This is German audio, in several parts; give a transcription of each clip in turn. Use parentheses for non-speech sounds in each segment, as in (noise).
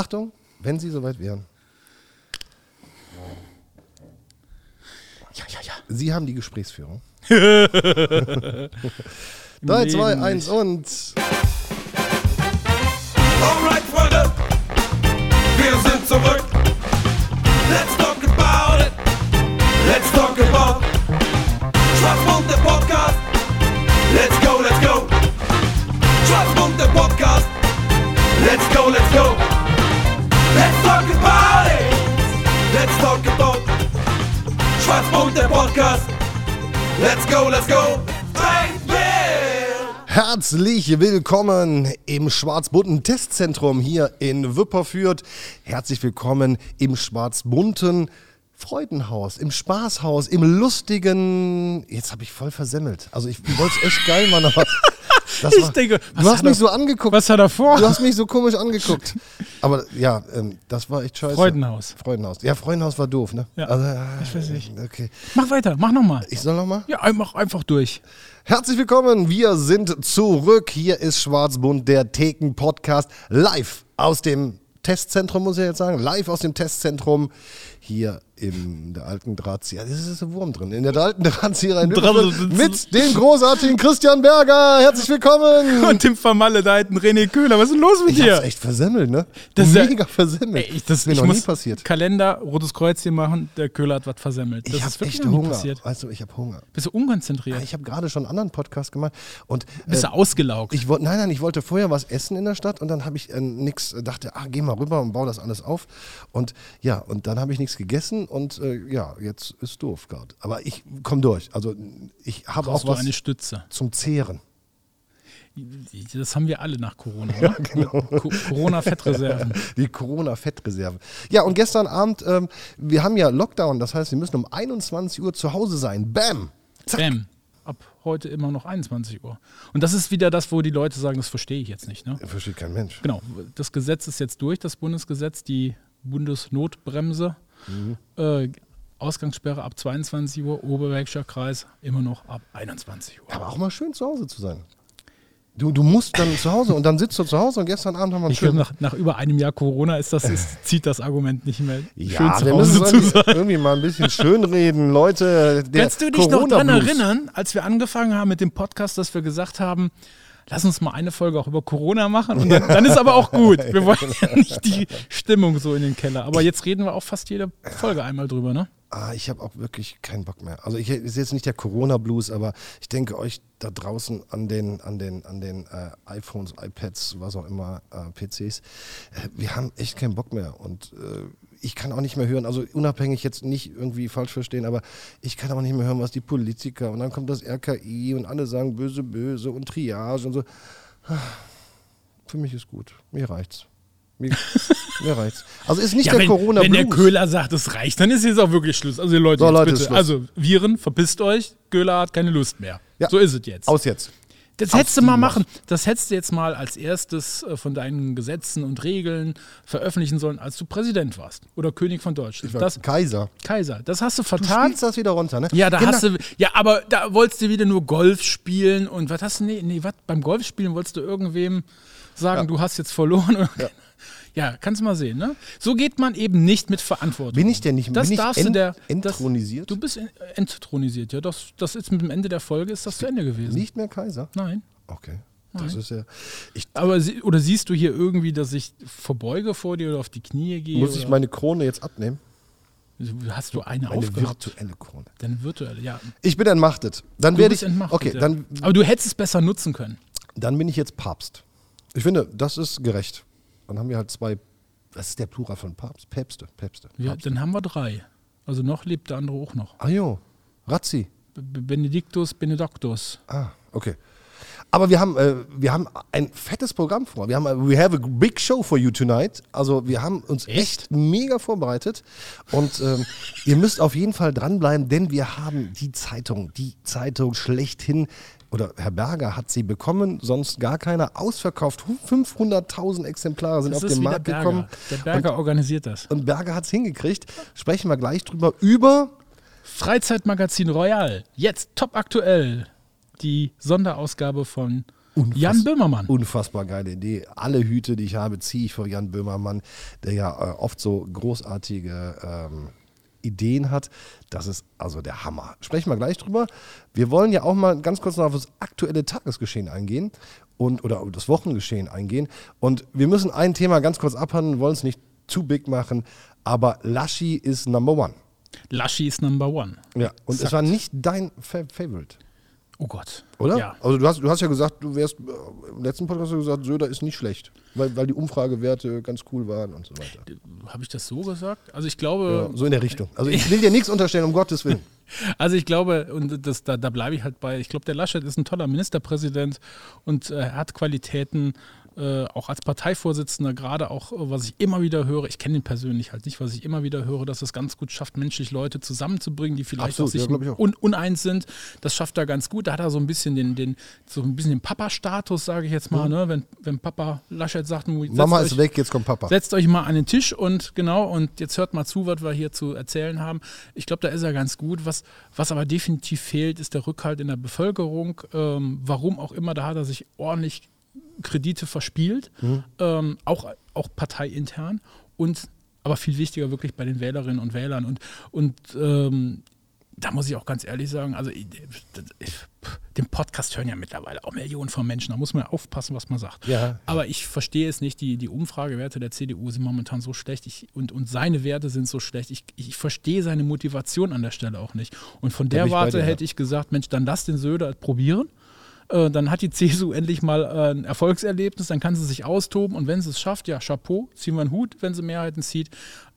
Achtung, wenn Sie soweit wären. Ja, ja, ja. Sie haben die Gesprächsführung. 3, 2, 1 und. Alright, Freunde, wir sind zurück. Let's talk about it. Let's talk about Schwarzmund, der Podcast. Let's go, let's go. Schwarzmund, der Podcast. Let's go, let's go. Talk about Schwarzmund, der Podcast. Let's go, let's go. Herzlich willkommen im schwarz-bunten Testzentrum hier in Wipperfürth. Herzlich willkommen im schwarz-bunten Freudenhaus, im Spaßhaus, im lustigen. Jetzt habe ich voll versemmelt. Also ich wollte es echt geil machen, aber (laughs) das Ich war, denke, du hast mich er- so angeguckt. Was hat er vor? Du hast mich so komisch angeguckt. (laughs) Aber ja, ähm, das war echt scheiße. Freudenhaus. Freudenhaus. Ja, Freudenhaus war doof, ne? Ja, Also, äh, ich weiß nicht. Okay. Mach weiter, mach nochmal. Ich soll noch mal? Ja, mach einfach durch. Herzlich willkommen, wir sind zurück. Hier ist Schwarzbund, der Theken-Podcast, live aus dem Testzentrum, muss ich jetzt sagen. Live aus dem Testzentrum hier in der alten Drahtzieher. Das ist ein Wurm drin. In der alten Drahtzieher in Wipperfürth mit dem großartigen Christian Berger. Herzlich willkommen. (laughs) Und dem vermaledeiten René Köhler, was ist denn los mit Ich dir? echt versemmelt, ne? Das ist ja- Mega versemmelt. Ey, ich, das ist mir noch nie passiert. Kalender, rotes Kreuz hier machen, der Köhler hat was versemmelt. Das Ich ist wirklich echt noch nie Hunger. passiert. Weißt du, ich habe Hunger. Bist du unkonzentriert? Ich habe gerade schon einen anderen Podcast gemacht und Bist äh, du ausgelaugt? Ich wollte, nein, nein, ich wollte vorher was essen in der Stadt und dann habe ich äh, nichts, dachte, ah, geh mal rüber und baue das alles auf. Und ja, und dann habe ich nichts gegessen und äh, ja, jetzt ist doof gerade. Aber ich komme durch. Also ich habe auch was eine Stütze? zum Zehren. Das haben wir alle nach Corona, oder? genau. Co- Corona-Fettreserven. (laughs) Die Corona-Fettreserve. Ja, und gestern Abend, ähm, wir haben ja Lockdown, das heißt, wir müssen um 21 Uhr zu Hause sein. Bam! Zack. Bam. Ab heute immer noch 21 Uhr. Und das ist wieder das, wo die Leute sagen, das verstehe ich jetzt nicht. Ne? Versteht kein Mensch. Genau, das Gesetz ist jetzt durch, das Bundesgesetz, die Bundesnotbremse. Mhm. Äh, Ausgangssperre ab 22 Uhr, Oberbergischer Kreis immer noch ab 21 Uhr. Aber auch mal schön zu Hause zu sein. Du, du musst dann zu Hause und dann sitzt du zu Hause und gestern Abend haben wir einen Ich glaube, schönen nach, nach über einem Jahr Corona ist das, ist, (laughs) zieht das Argument nicht mehr Ja, schön zu wir Hause müssen zu irgendwie, sein. irgendwie mal ein bisschen schönreden, Leute. Kannst du dich noch daran erinnern, als wir angefangen haben mit dem Podcast, dass wir gesagt haben, lass uns mal eine Folge auch über Corona machen und (laughs) dann, dann ist aber auch gut. Wir wollen ja nicht die Stimmung so in den Keller. Aber jetzt reden wir auch fast jede Folge einmal drüber, ne? Ah, ich habe auch wirklich keinen Bock mehr. Also ich ist jetzt nicht der Corona-Blues, aber ich denke euch da draußen an den, an den, an den äh, iPhones, iPads, was auch immer, äh, PCs, äh, wir haben echt keinen Bock mehr. Und äh, ich kann auch nicht mehr hören, also unabhängig jetzt nicht irgendwie falsch verstehen, aber ich kann auch nicht mehr hören, was die Politiker und dann kommt das RKI und alle sagen böse, böse und Triage und so. Für mich ist gut. Mir reicht's. Mir, (laughs) mir reicht's. Also ist nicht Ja, der wenn, Corona-Blues. wenn der Köhler sagt, es reicht, dann ist jetzt auch wirklich Schluss. Also Leute, So, jetzt Leute, bitte. Also Viren, verpisst euch. Köhler hat keine Lust mehr. Ja. So ist es jetzt. Aus jetzt. Das hättest du mal machen. Das hättest du jetzt mal als erstes äh, von deinen Gesetzen und Regeln veröffentlichen sollen, als du Präsident warst. Oder König von Deutschland. Das, Kaiser. Kaiser. Das hast du Du vertan. spielst das wieder runter, ne? Ja, da Genau. hast du. Ja, aber da wolltest du wieder nur Golf spielen und was hast du? Nee, nee, was? Beim Golfspielen wolltest du irgendwem sagen, du hast jetzt verloren. Ja. Ja, kannst du mal sehen, ne? So geht man eben nicht mit Verantwortung. Bin ich denn nicht Das bin ich darfst du der. enttronisiert? Das, du bist en- enttronisiert, ja. Das, das ist mit dem Ende der Folge ist das zu Ende gewesen. nicht mehr Kaiser? Nein. Okay. Das ist ja. Ich, Aber sie, oder siehst du hier irgendwie, dass ich verbeuge vor dir oder auf die Knie gehe? muss ich meine Krone jetzt abnehmen? Hast du eine aufgehabt? virtuelle Krone. Deine virtuelle, ja. Ich bin entmachtet. Dann werde ich. entmachtet, okay, ja. dann, Aber du hättest es besser nutzen können. dann bin ich jetzt Papst. Ich finde, das ist gerecht. Dann haben wir halt zwei. Was ist der Plural von Papst? Päpste. Päpste. Ja, dann haben wir drei. Also noch lebt der andere auch noch. Ah jo. Razzi. B- B- Benedictus Benedictus. Ah, okay. Aber wir haben, äh, wir haben ein fettes Programm vor. Wir haben, äh, we have a big show for you tonight. Also wir haben uns echt, mega vorbereitet. Und ähm, (laughs) ihr müsst auf jeden Fall dranbleiben, denn wir haben die Zeitung, die Zeitung schlechthin, oder Herr Berger hat sie bekommen, sonst gar keiner, ausverkauft. 500.000 Exemplare sind Das auf den Markt Berger. gekommen. Der Berger organisiert das. Und Berger hat es hingekriegt. Sprechen wir gleich drüber. Über Freizeitmagazin Royal. Jetzt top aktuell. Die Sonderausgabe von Unfass- Jan Böhmermann. Unfassbar geile Idee. Alle Hüte, die ich habe, ziehe ich vor Jan Böhmermann, der ja äh, oft so großartige ähm, Ideen hat. Das ist also der Hammer. Sprechen wir gleich drüber. Wir wollen ja auch mal ganz kurz noch auf das aktuelle Tagesgeschehen eingehen und oder das Wochengeschehen eingehen. Und wir müssen ein Thema ganz kurz abhandeln, wollen es nicht zu big machen, aber Laschi ist Number One. Laschi ist Number One. Ja, und es Exakt. war nicht dein Fa Favorite. Oh Gott. Oder? Ja. Also du hast, du hast ja gesagt, du wärst äh, im letzten Podcast hast du gesagt, Söder ist nicht schlecht, weil, weil die Umfragewerte ganz cool waren und so weiter. Habe ich das so gesagt? Also ich glaube, Ja, so in der Richtung. Also ich will dir nichts unterstellen, um Gottes Willen. (laughs) Also ich glaube, und das, da, da bleibe ich halt bei, ich glaube, der Laschet ist ein toller Ministerpräsident und äh, er hat Qualitäten, äh, auch als Parteivorsitzender, gerade auch, äh, was ich immer wieder höre, ich kenne ihn persönlich halt nicht, was ich immer wieder höre, dass es ganz gut schafft, menschlich Leute zusammenzubringen, die vielleicht Absolut, auch sich ja, un, uneins sind. Das schafft er ganz gut. Da hat er so ein bisschen den, den, so ein bisschen den Papa-Status, sage ich jetzt mal, ne? wenn, wenn Papa Laschet sagt, Mhm. Mama euch- ist weg, jetzt kommt Papa. Setzt euch mal an den Tisch und genau, und jetzt hört mal zu, was wir hier zu erzählen haben. Ich glaube, da ist er ganz gut. Was, was aber definitiv fehlt, ist der Rückhalt in der Bevölkerung. Ähm, warum auch immer, da hat er sich ordentlich Kredite verspielt, ähm, auch, auch parteiintern und aber viel wichtiger wirklich bei den Wählerinnen und Wählern. Und, und ähm, da muss ich auch ganz ehrlich sagen, also ich, ich, den Podcast hören ja mittlerweile auch Millionen von Menschen. Da muss man ja aufpassen, was man sagt. Ja. Aber ich verstehe es nicht. Die, die Umfragewerte der CDU sind momentan so schlecht ich, und, und seine Werte sind so schlecht. Ich, ich verstehe seine Motivation an der Stelle auch nicht. Und von der Warte hätte ich gesagt, Mensch, dann lass den Söder probieren. Äh, Dann hat die (laughs) CSU endlich mal äh, ein Erfolgserlebnis, dann kann sie sich austoben und wenn sie es schafft, ja, Chapeau, ziehen wir einen Hut, wenn sie Mehrheiten zieht.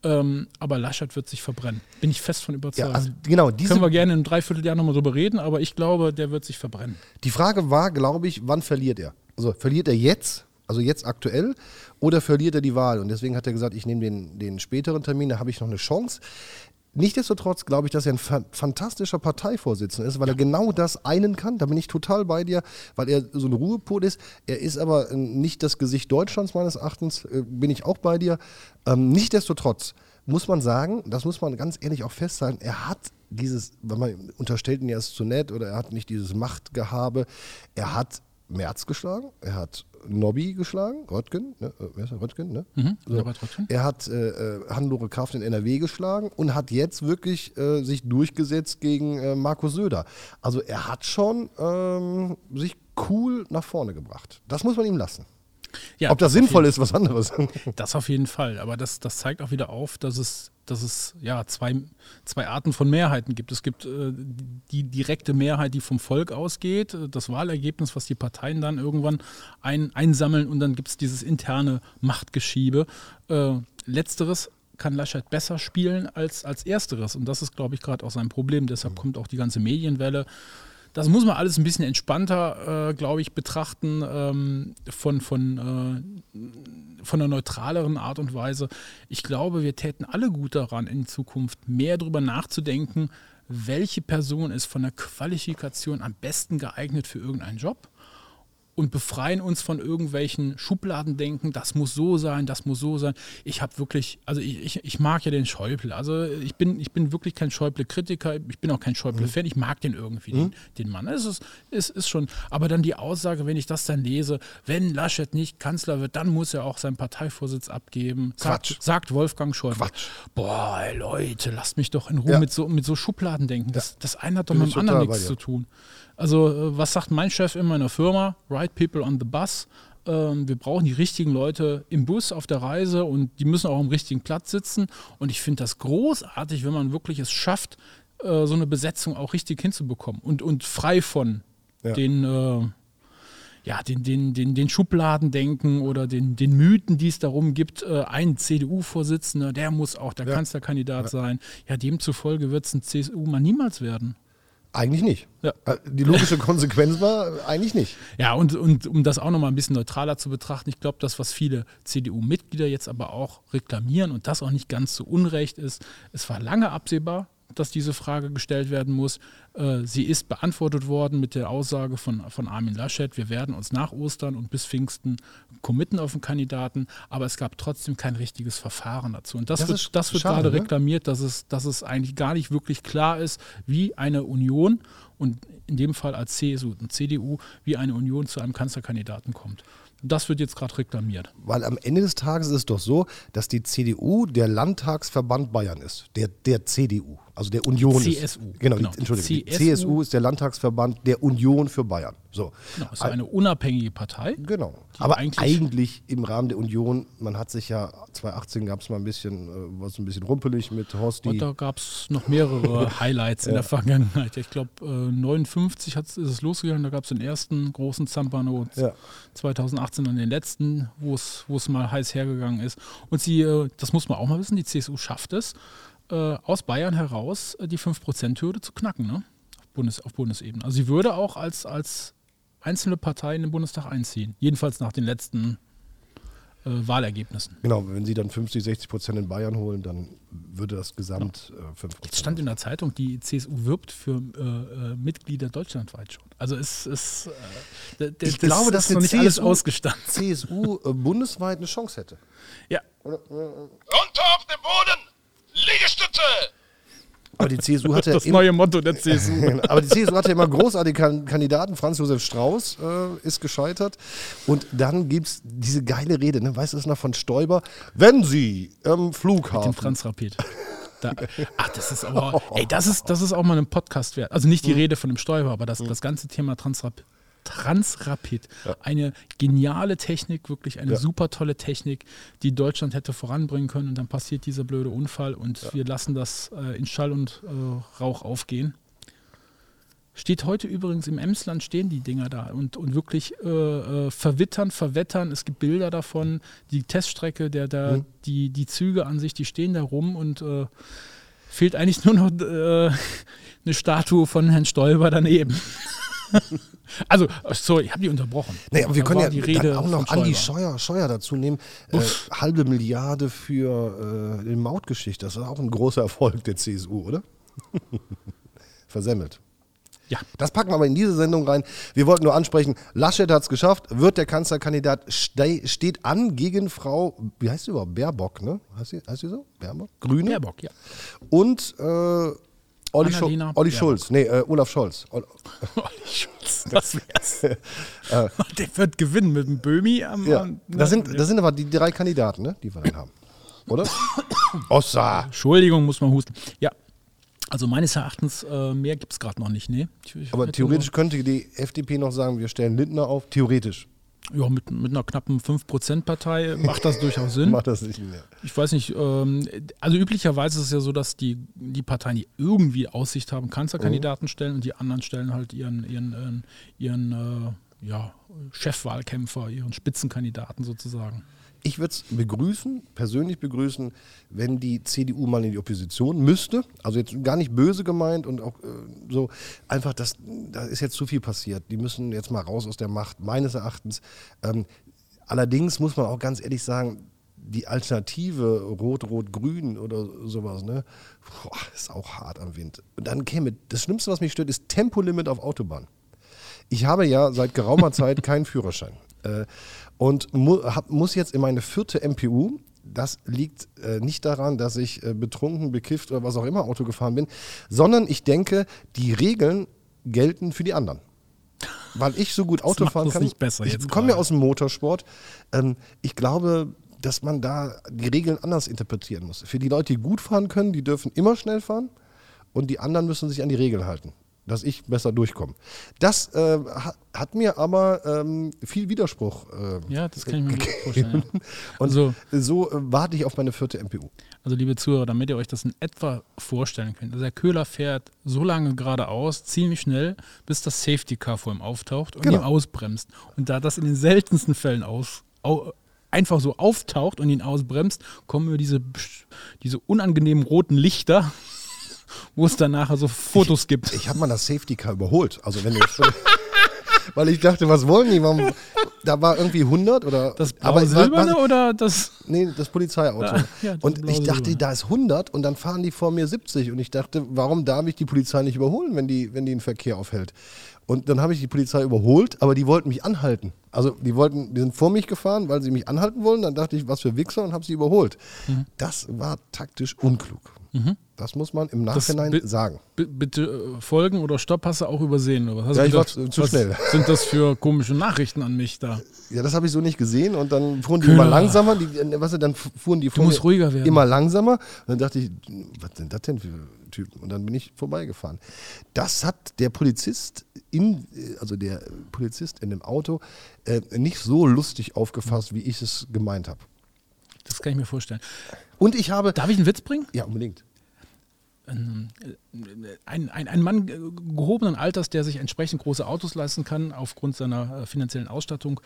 Ähm, aber Laschet wird sich verbrennen. Bin ich fest von Ja, überzeugt. also genau, Können wir gerne in einem Dreivierteljahr nochmal drüber reden, aber ich glaube, der wird sich verbrennen. die Frage war, glaube ich, wann verliert er? Also verliert er jetzt, also jetzt aktuell, oder verliert er die Wahl? Und deswegen hat er gesagt, ich nehme den, den späteren Termin, da habe ich noch eine Chance. Nichtsdestotrotz glaube ich, dass er ein fa fantastischer Parteivorsitzender ist, weil er genau das einen kann. Da bin ich total bei dir, weil er so ein Ruhepol ist. Er ist aber äh, nicht das Gesicht Deutschlands meines Erachtens, äh, bin ich auch bei dir. Ähm, Nichtsdestotrotz muss man sagen, das muss man ganz ehrlich auch festhalten, er hat dieses, weil man unterstellt ihn ja, ist zu nett oder er hat nicht dieses Machtgehabe. Er hat Merz geschlagen, er hat Nobby geschlagen, Röttgen, ne? äh, wer ist der? Röttgen, ne? Mhm, So. Röttgen. Er hat äh, äh, Hannelore Kraft in NRW geschlagen und hat jetzt wirklich äh, sich durchgesetzt gegen äh, Markus Söder. Also er hat schon ähm, sich cool nach vorne gebracht. Das muss man ihm lassen. Ja, Ob das jeden- sinnvoll ist, was anderes. (laughs) Das auf jeden Fall. Aber das, das zeigt auch wieder auf, dass es, dass es ja, zwei, zwei Arten von Mehrheiten gibt. Es gibt äh, die direkte Mehrheit, die vom Volk ausgeht, äh, das Wahlergebnis, was die Parteien dann irgendwann ein, einsammeln und dann gibt es dieses interne Machtgeschiebe. Äh, letzteres kann Laschet besser spielen als, als ersteres. Und das ist, glaube ich, gerade auch sein Problem. Deshalb kommt auch die ganze Medienwelle. Das muss man alles ein bisschen entspannter, äh, glaube ich, betrachten, ähm, von, von, äh, von einer neutraleren Art und Weise. Ich glaube, wir täten alle gut daran, in Zukunft mehr darüber nachzudenken, welche Person ist von der Qualifikation am besten geeignet für irgendeinen Job und befreien uns von irgendwelchen Schubladendenken, das muss so sein, das muss so sein. Ich habe wirklich, also ich, ich, ich mag ja den Schäuble. Also ich bin, ich bin wirklich kein Schäuble-Kritiker, ich bin auch kein Schäuble-Fan, ich mag den irgendwie, den, den Mann. Es ist, es ist schon, aber dann die Aussage, wenn ich das dann lese, wenn Laschet nicht Kanzler wird, dann muss er auch seinen Parteivorsitz abgeben. Sagt, Quatsch. sagt Wolfgang Schäuble. Quatsch. Boah, Leute, lasst mich doch in Ruhe Ja. mit, so, mit so Schubladendenken. Das, das eine hat doch Bin mit dem anderen nichts zu tun. Also, äh, was sagt mein Chef in meiner Firma? Right people on the bus. Ähm, wir brauchen die richtigen Leute im Bus auf der Reise und die müssen auch am richtigen Platz sitzen. Und ich finde das großartig, wenn man wirklich es schafft, äh, so eine Besetzung auch richtig hinzubekommen und, und frei von Ja. den, äh, ja, den, den, den, den Schubladendenken oder den, den Mythen, die es darum gibt, äh, ein CDU-Vorsitzender, der muss auch der Ja. Kanzlerkandidat sein. Ja, demzufolge wird es ein CSU-Mann niemals werden. Eigentlich nicht. Ja. Äh, Die logische (laughs) Konsequenz war eigentlich nicht. Ja, und, und um das auch nochmal ein bisschen neutraler zu betrachten, ich glaube, das, was viele CDU-Mitglieder jetzt aber auch reklamieren und das auch nicht ganz zu Unrecht ist, es war lange absehbar, dass diese Frage gestellt werden muss. Äh, sie ist beantwortet worden mit der Aussage von, von Armin Laschet, wir werden uns nach Ostern und bis Pfingsten committen auf den Kandidaten, aber es gab trotzdem kein richtiges Verfahren dazu. Und das, Das wird, das wird schade, gerade ne? reklamiert, dass es, dass es eigentlich gar nicht wirklich klar ist, wie eine Union und in dem Fall als CSU und CDU, wie eine Union zu einem Kanzlerkandidaten kommt. Das wird jetzt gerade reklamiert. Weil am Ende des Tages ist es doch so, dass die CDU der Landtagsverband Bayern ist. Der, der CDU, also der Union. CSU. Ist. Genau, Genau, Die, Entschuldigung. CSU. CSU ist der Landtagsverband der Union für Bayern. So. Genau, es ist eine unabhängige Partei. Genau. Aber eigentlich- eigentlich, im Rahmen der Union, man hat sich ja 2018 gab es mal ein bisschen, äh, was ein bisschen rumpelig mit Horsti. Und da gab es noch mehrere (laughs) Highlights in der Vergangenheit. Ich glaube, äh, 59 hat's, ist es losgegangen, da gab es den ersten großen Zampano, Ja. 2018 dann den letzten, wo es wo es mal heiß hergegangen ist. Und sie, äh, das muss man auch mal wissen, die CSU schafft es, äh, aus Bayern heraus äh, die 5%-Hürde zu knacken, ne? Auf, Bundes, auf Bundesebene. Also sie würde auch als, als einzelne Partei in den Bundestag einziehen. Jedenfalls nach den letzten äh, Wahlergebnissen. Genau, wenn sie dann 50, 60 Prozent in Bayern holen, dann würde das Gesamt äh, 5 Es Prozent. stand in der Zeitung, die CSU wirbt für äh, äh, Mitglieder deutschlandweit schon. Also es ist, äh, d- d- Ich glaube, dass ist noch nicht alles CSU ausgestanden. CSU äh, bundesweit eine Chance hätte. Ja, Runter auf den Boden! Liegestütze! Aber die CSU hatte (laughs) das immer, neue Motto der CSU. (laughs) aber die CSU hatte immer großartige Kan- Kandidaten. Franz Josef Strauß äh, ist gescheitert. Und dann gibt es diese geile Rede, ne? weißt du das noch von Stoiber? Wenn Sie Den Flughafen. Transrapid. Da, (laughs) ach, das ist aber, ey, das ist, das ist auch mal ein Podcast wert. Also nicht die Rede von dem Stoiber, aber das, das ganze Thema Transrapid. Transrapid. Eine geniale Technik, wirklich eine Ja. super tolle Technik, die Deutschland hätte voranbringen können. Und dann passiert dieser blöde Unfall und wir lassen das äh, in Schall und äh, Rauch aufgehen. Steht heute übrigens im Emsland stehen die Dinger da und, und wirklich äh, äh, verwittern, verwettern. Es gibt Bilder davon. Die Teststrecke, der, der, Mhm. die, die Züge an sich, die stehen da rum und äh, fehlt eigentlich nur noch äh, (laughs) eine Statue von Herrn Stoiber daneben. (laughs) (laughs) also, sorry, ich habe die unterbrochen. Nee, aber wir Da können war ja die Rede dann auch noch Andi. Scheuer, Scheuer dazu nehmen. Äh, halbe Milliarde für äh, die Mautgeschichte. Das ist auch ein großer Erfolg der CSU, oder? (laughs) Versemmelt. Ja, Das packen wir aber in diese Sendung rein. Wir wollten nur ansprechen, Laschet hat es geschafft, wird der Kanzlerkandidat, ste steht an gegen Frau, wie heißt sie überhaupt? Baerbock, ne? Heißt sie, heißt sie so? Baerbock? Grüne? Baerbock, ja. Und äh, Olli, Schu Olli. Schulz, nee, äh, Olaf Scholz. Ol (laughs) Olli Schulz, (laughs) das wär's. Der wird gewinnen mit dem Böhmi am. ja. am- das, sind, das sind aber die drei Kandidaten, ne? die wir dann haben. Oder? (coughs) Ossa. Entschuldigung, muss man husten. Ja, also meines Erachtens, äh, mehr gibt es gerade noch nicht, ich Aber theoretisch könnte die FDP noch sagen, wir stellen Lindner auf. Theoretisch Ja, mit, mit einer knappen 5%-Partei macht das durchaus Sinn. macht das nicht mehr. Ich weiß nicht, ähm, also üblicherweise ist es ja so, dass die, die Parteien, die irgendwie Aussicht haben, Kanzlerkandidaten stellen und die anderen stellen halt ihren, ihren, äh, ihren äh, ja, Chefwahlkämpfer, ihren Spitzenkandidaten sozusagen. Ich würde es begrüßen, persönlich begrüßen, wenn die CDU mal in die Opposition müsste. Also jetzt gar nicht böse gemeint und auch äh, so einfach, das, da ist jetzt zu viel passiert. Die müssen jetzt mal raus aus der Macht, meines Erachtens. Ähm, allerdings muss man auch ganz ehrlich sagen, die Alternative Rot-Rot-Grün oder sowas, ne, boah, ist auch hart am Wind. Und dann käme, das Schlimmste, was mich stört, ist Tempolimit auf Autobahn. Ich habe ja seit geraumer Zeit keinen Führerschein äh, und mu hab, muss jetzt in meine vierte MPU. Das liegt äh, nicht daran, dass ich äh, betrunken, bekifft oder was auch immer Auto gefahren bin, sondern ich denke, die Regeln gelten für die anderen. Weil ich so gut Auto fahren kann. nicht besser ich komme ja aus dem Motorsport. Ähm, ich glaube, dass man da die Regeln anders interpretieren muss. Für die Leute, die gut fahren können, die dürfen immer schnell fahren und die anderen müssen sich an die Regeln halten, dass ich besser durchkomme. Das äh, hat, mir aber ähm, viel Widerspruch. Äh, Ja, das kann ich mir gut vorstellen. Ja. (laughs) Und Also- so äh, warte ich auf meine vierte MPU. Also liebe Zuhörer, damit ihr euch das in etwa vorstellen könnt. Also der Köhler fährt so lange geradeaus, ziemlich schnell, bis das Safety Car vor ihm auftaucht und Genau. ihn ausbremst. Und da das in den seltensten Fällen aus, au, einfach so auftaucht und ihn ausbremst, kommen über diese, diese unangenehmen roten Lichter, wo es dann nachher so Fotos gibt. Ich habe mal das Safety Car überholt. Also wenn du (laughs) weil ich dachte, was wollen die? Warum, da war irgendwie 100 oder. Das aber was- oder das. Nee, das Polizeiauto. Ah, ja, das und ich dachte, da ist 100 und dann fahren die vor mir 70 und ich dachte, warum darf ich die Polizei nicht überholen, wenn die, wenn die einen Verkehr aufhält? Und dann habe ich die Polizei überholt, aber die wollten mich anhalten. Also die wollten, die sind vor mich gefahren, weil sie mich anhalten wollen. Dann dachte ich, was für Wichser und habe sie überholt. Mhm. Das war taktisch unklug. Das muss man im Nachhinein sagen. Bitte äh, folgen oder Stopp hast du auch übersehen. Oder was hast Ja, du ich war zu- schnell. (laughs) Sind das für komische Nachrichten an mich da? Ja, das habe ich so nicht gesehen und dann fuhren die Köhler. immer langsamer. Die, äh, was, dann fuhren die vor musst ruhiger werden. immer langsamer. Und dann dachte ich, was sind das denn für Typen? Und dann bin ich vorbeigefahren. Das hat der Polizist in, äh, also der Polizist in dem Auto äh, nicht so lustig aufgefasst, wie ich es gemeint habe. Das kann ich mir vorstellen. Und ich habe, Darf ich einen Witz bringen? ja unbedingt. Ein, ein, ein Mann äh, gehobenen Alters, der sich entsprechend große Autos leisten kann, aufgrund seiner äh, finanziellen Ausstattung,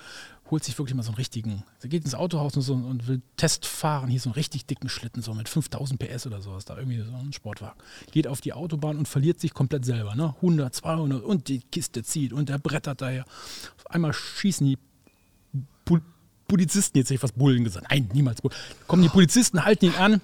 holt sich wirklich mal so einen richtigen. Er geht ins Autohaus und, so, und will Test fahren, hier so einen richtig dicken Schlitten, so mit 5000 PS oder sowas, da irgendwie so ein Sportwagen. Geht auf die Autobahn und verliert sich komplett selber, ne? 100, 200 und die Kiste zieht und der brettert daher. Auf einmal schießen die Polizisten, jetzt hätte ich fast Bullen gesagt. Nein, niemals Bullen. Kommen die Polizisten, halten ihn an,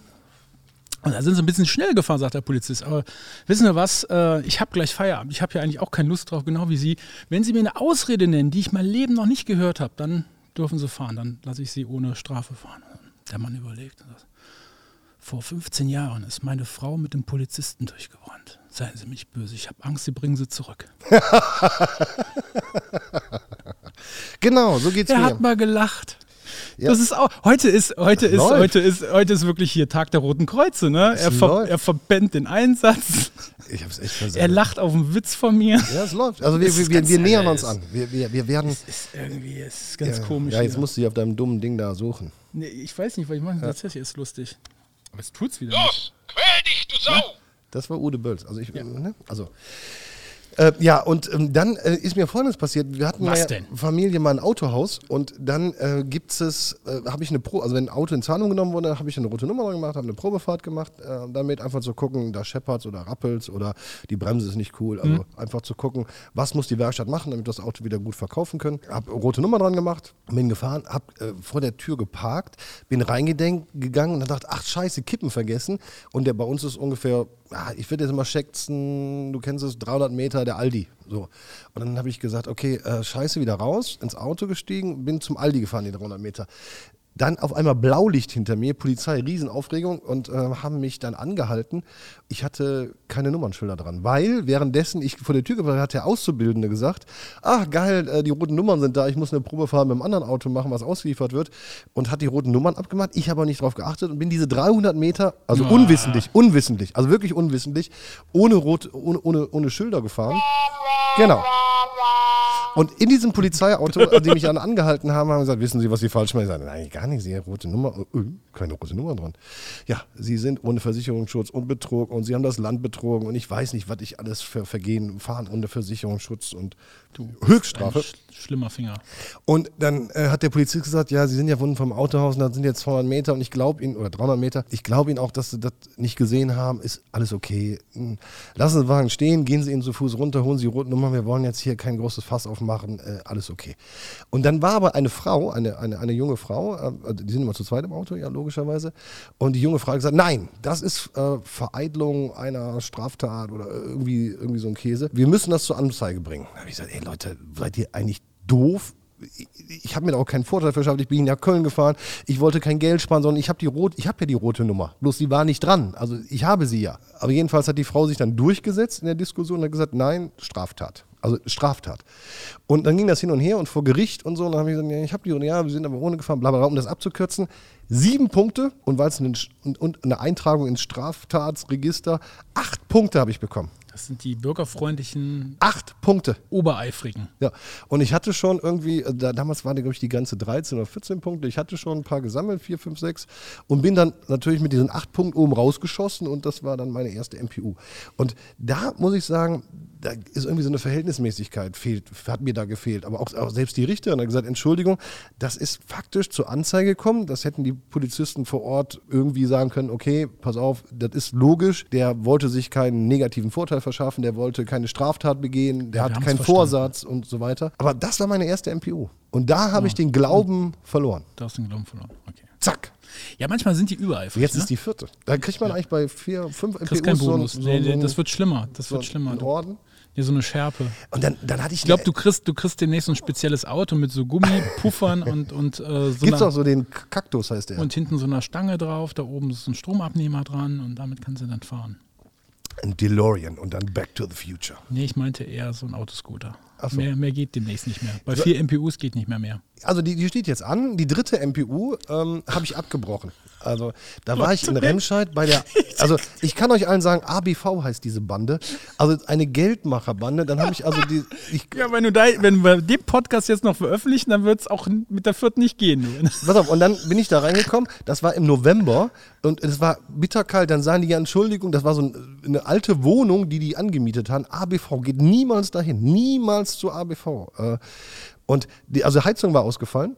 und da sind sie ein bisschen schnell gefahren, sagt der Polizist. Aber wissen Sie was? Äh, ich habe gleich Feierabend. Ich habe ja eigentlich auch keine Lust drauf, genau wie Sie. Wenn Sie mir eine Ausrede nennen, die ich mein Leben noch nicht gehört habe, dann dürfen Sie fahren. Dann lasse ich Sie ohne Strafe fahren. Der Mann überlegt. Vor 15 Jahren ist meine Frau mit dem Polizisten durchgebrannt. Seien Sie mich böse. Ich habe Angst, Sie bringen sie zurück. (laughs) Genau, so geht's Er mir. hat mal gelacht. Ja. Das ist auch, heute ist, heute ist, läuft. heute ist, heute ist wirklich hier Tag der Roten Kreuze, ne? Er, ver, läuft. er verbennt den Einsatz. Ich habe es echt Er versaut. lacht auf einen Witz von mir. Ja, es läuft. Also wir, wir, wir, wir nähern uns an. Wir, wir, wir werden. ist irgendwie ist ganz ja, komisch. Ja, jetzt hier. musst du dich auf deinem dummen Ding da suchen. nee, ich weiß nicht, was ich mache. Das hier ist lustig. Aber es tut's wieder nicht. Los, quäl dich, du Sau! Das war Ude Bölz. Also ich, ne? also äh, ja, und ähm, dann äh, ist mir Folgendes passiert. Wir hatten Was denn? Familie mal ein Autohaus und dann äh, gibt es, äh, habe ich eine Pro, also wenn ein Auto in Zahlung genommen wurde, habe ich eine rote Nummer dran gemacht, habe eine Probefahrt gemacht, äh, damit einfach zu gucken, da scheppert's oder rappelt's oder die Bremse ist nicht cool. Also einfach zu gucken, was muss die Werkstatt machen, damit wir das Auto wieder gut verkaufen können. Habe rote Nummer dran gemacht, bin gefahren, habe äh, vor der Tür geparkt, bin reingegangen und dann dachte, ach scheiße, Kippen vergessen. Und der bei uns ist ungefähr, ich würde jetzt mal schätzen, du kennst es, 300 Meter der Aldi. So. Und dann habe ich gesagt, okay, äh, scheiße, wieder raus, ins Auto gestiegen, bin zum Aldi gefahren, die 300 Meter. Dann auf einmal Blaulicht hinter mir, Polizei, Riesenaufregung und äh, haben mich dann angehalten. Ich hatte keine Nummernschilder dran, weil währenddessen ich vor der Tür gefahren hat der Auszubildende gesagt, ach geil, äh, die roten Nummern sind da, ich muss eine Probefahrt mit einem anderen Auto machen, was ausgeliefert wird und hat die roten Nummern abgemacht. Ich habe aber nicht drauf geachtet und bin diese 300 Meter, also unwissentlich, unwissentlich, also wirklich unwissentlich, ohne, rot, ohne, ohne, ohne Schilder gefahren. Genau. Und in diesem Polizeiauto, an dem mich dann angehalten haben, haben gesagt, wissen Sie, was Sie falsch machen? Ich sage, nein, gar nicht, Sie haben rote Nummer, äh, äh, keine rote Nummer dran. Ja, Sie sind ohne Versicherungsschutz und Betrug und Sie haben das Land betrogen und ich weiß nicht, was ich alles für Vergehen fahren ohne Versicherungsschutz und Höchststrafe. Ein sch schlimmer Finger. Und dann äh, hat der Polizist gesagt, ja, Sie sind ja von vom Autohaus und das sind jetzt 200 Meter und ich glaube Ihnen, oder 300 Meter, ich glaube Ihnen auch, dass Sie das nicht gesehen haben, ist alles okay. Hm, Lassen Sie den Wagen stehen, gehen Sie Ihnen zu Fuß runter, holen Sie die rote Nummer, wir wollen jetzt hier kein großes Fass aufmachen, äh, alles okay. Und dann war aber eine Frau, eine, eine, eine junge Frau, äh, also die sind immer zu zweit im Auto, ja, logischerweise, und die junge Frau hat gesagt, nein, das ist äh, Vereitelung einer Straftat oder irgendwie, irgendwie so ein Käse. Wir müssen das zur Anzeige bringen. Da habe ich gesagt, ey Leute, seid ihr eigentlich doof? ich, habe mir da auch keinen Vorteil verschafft. Ich bin nach Köln gefahren. Ich wollte kein Geld sparen, sondern ich habe die ja die rote Nummer. Bloß sie war nicht dran. Also ich habe sie ja. Aber jedenfalls hat die Frau sich dann durchgesetzt in der Diskussion und hat gesagt, nein, Straftat. Also Straftat. Und dann ging das hin und her und vor Gericht und so. Und dann habe ich gesagt, ja, ich habe die, ja, wir sind aber ohne gefahren, bla bla bla. Um das abzukürzen, sieben Punkte und weil es und, und eine Eintragung ins Straftatsregister, acht Punkte habe ich bekommen. Das sind die bürgerfreundlichen Acht Punkte. Obereifrigen. Ja, und ich hatte schon irgendwie, äh, da, damals waren, glaube ich, die ganze 13 oder 14 Punkte. Ich hatte schon ein paar gesammelt, 4, 5, 6 und bin dann natürlich mit diesen 8 Punkten oben rausgeschossen und das war dann meine erste MPU. Und da muss ich sagen, da ist irgendwie so eine Verhältnismäßigkeit, fehlt, hat mir da gefehlt. Aber auch, auch selbst die Richterin hat gesagt, Entschuldigung, das ist faktisch zur Anzeige gekommen. Das hätten die Polizisten vor Ort irgendwie sagen können, okay, pass auf, das ist logisch, der wollte sich keinen negativen Vorteil verschaffen, der wollte keine Straftat begehen, der hatte haben's keinen verstanden. Vorsatz und so weiter. Aber das war meine erste MPU. Und da habe ich den Glauben verloren. Da hast du den Glauben verloren. Okay. Zack. Ja, manchmal sind die übereifrig. Jetzt ne? ist die vierte. Da kriegt man eigentlich bei vier, fünf Kriegst keinen so, ein- Bonus. so, nee, nee, so, das wird schlimmer. Das so wird schlimmer. einen Du, Orden. hier so eine Schärpe. Und dann, dann hatte ich Ich glaube, du kriegst, du kriegst demnächst so ein spezielles Auto mit so Gummipuffern (laughs) und, und, äh, so Gibt's einer, auch so den Kaktus, heißt der. und hinten so einer Stange drauf. Da oben ist so ein Stromabnehmer dran und damit kannst du dann fahren. Ein DeLorean und dann Back to the Future. Nee, ich meinte eher so ein Autoscooter. So. Mehr, mehr geht demnächst nicht mehr. Bei vier MPUs geht nicht mehr mehr. Also die, die steht jetzt an. Die dritte MPU ähm, habe ich abgebrochen. Also da war ich in Remscheid bei der. (laughs) Also ich kann euch allen sagen, ABV heißt diese Bande. Also eine Geldmacherbande. Dann habe ich also die. Ich, Ja, wenn du da, wenn wir den Podcast jetzt noch veröffentlichen, dann wird es auch mit der vierten nicht gehen. Pass auf, und dann bin ich da reingekommen. Das war im November und es war bitterkalt. Dann sagen die ja, Entschuldigung, das war so ein, eine alte Wohnung, die die angemietet haben. ABV geht niemals dahin, niemals zu ABV. Äh, Und die, also Heizung war ausgefallen.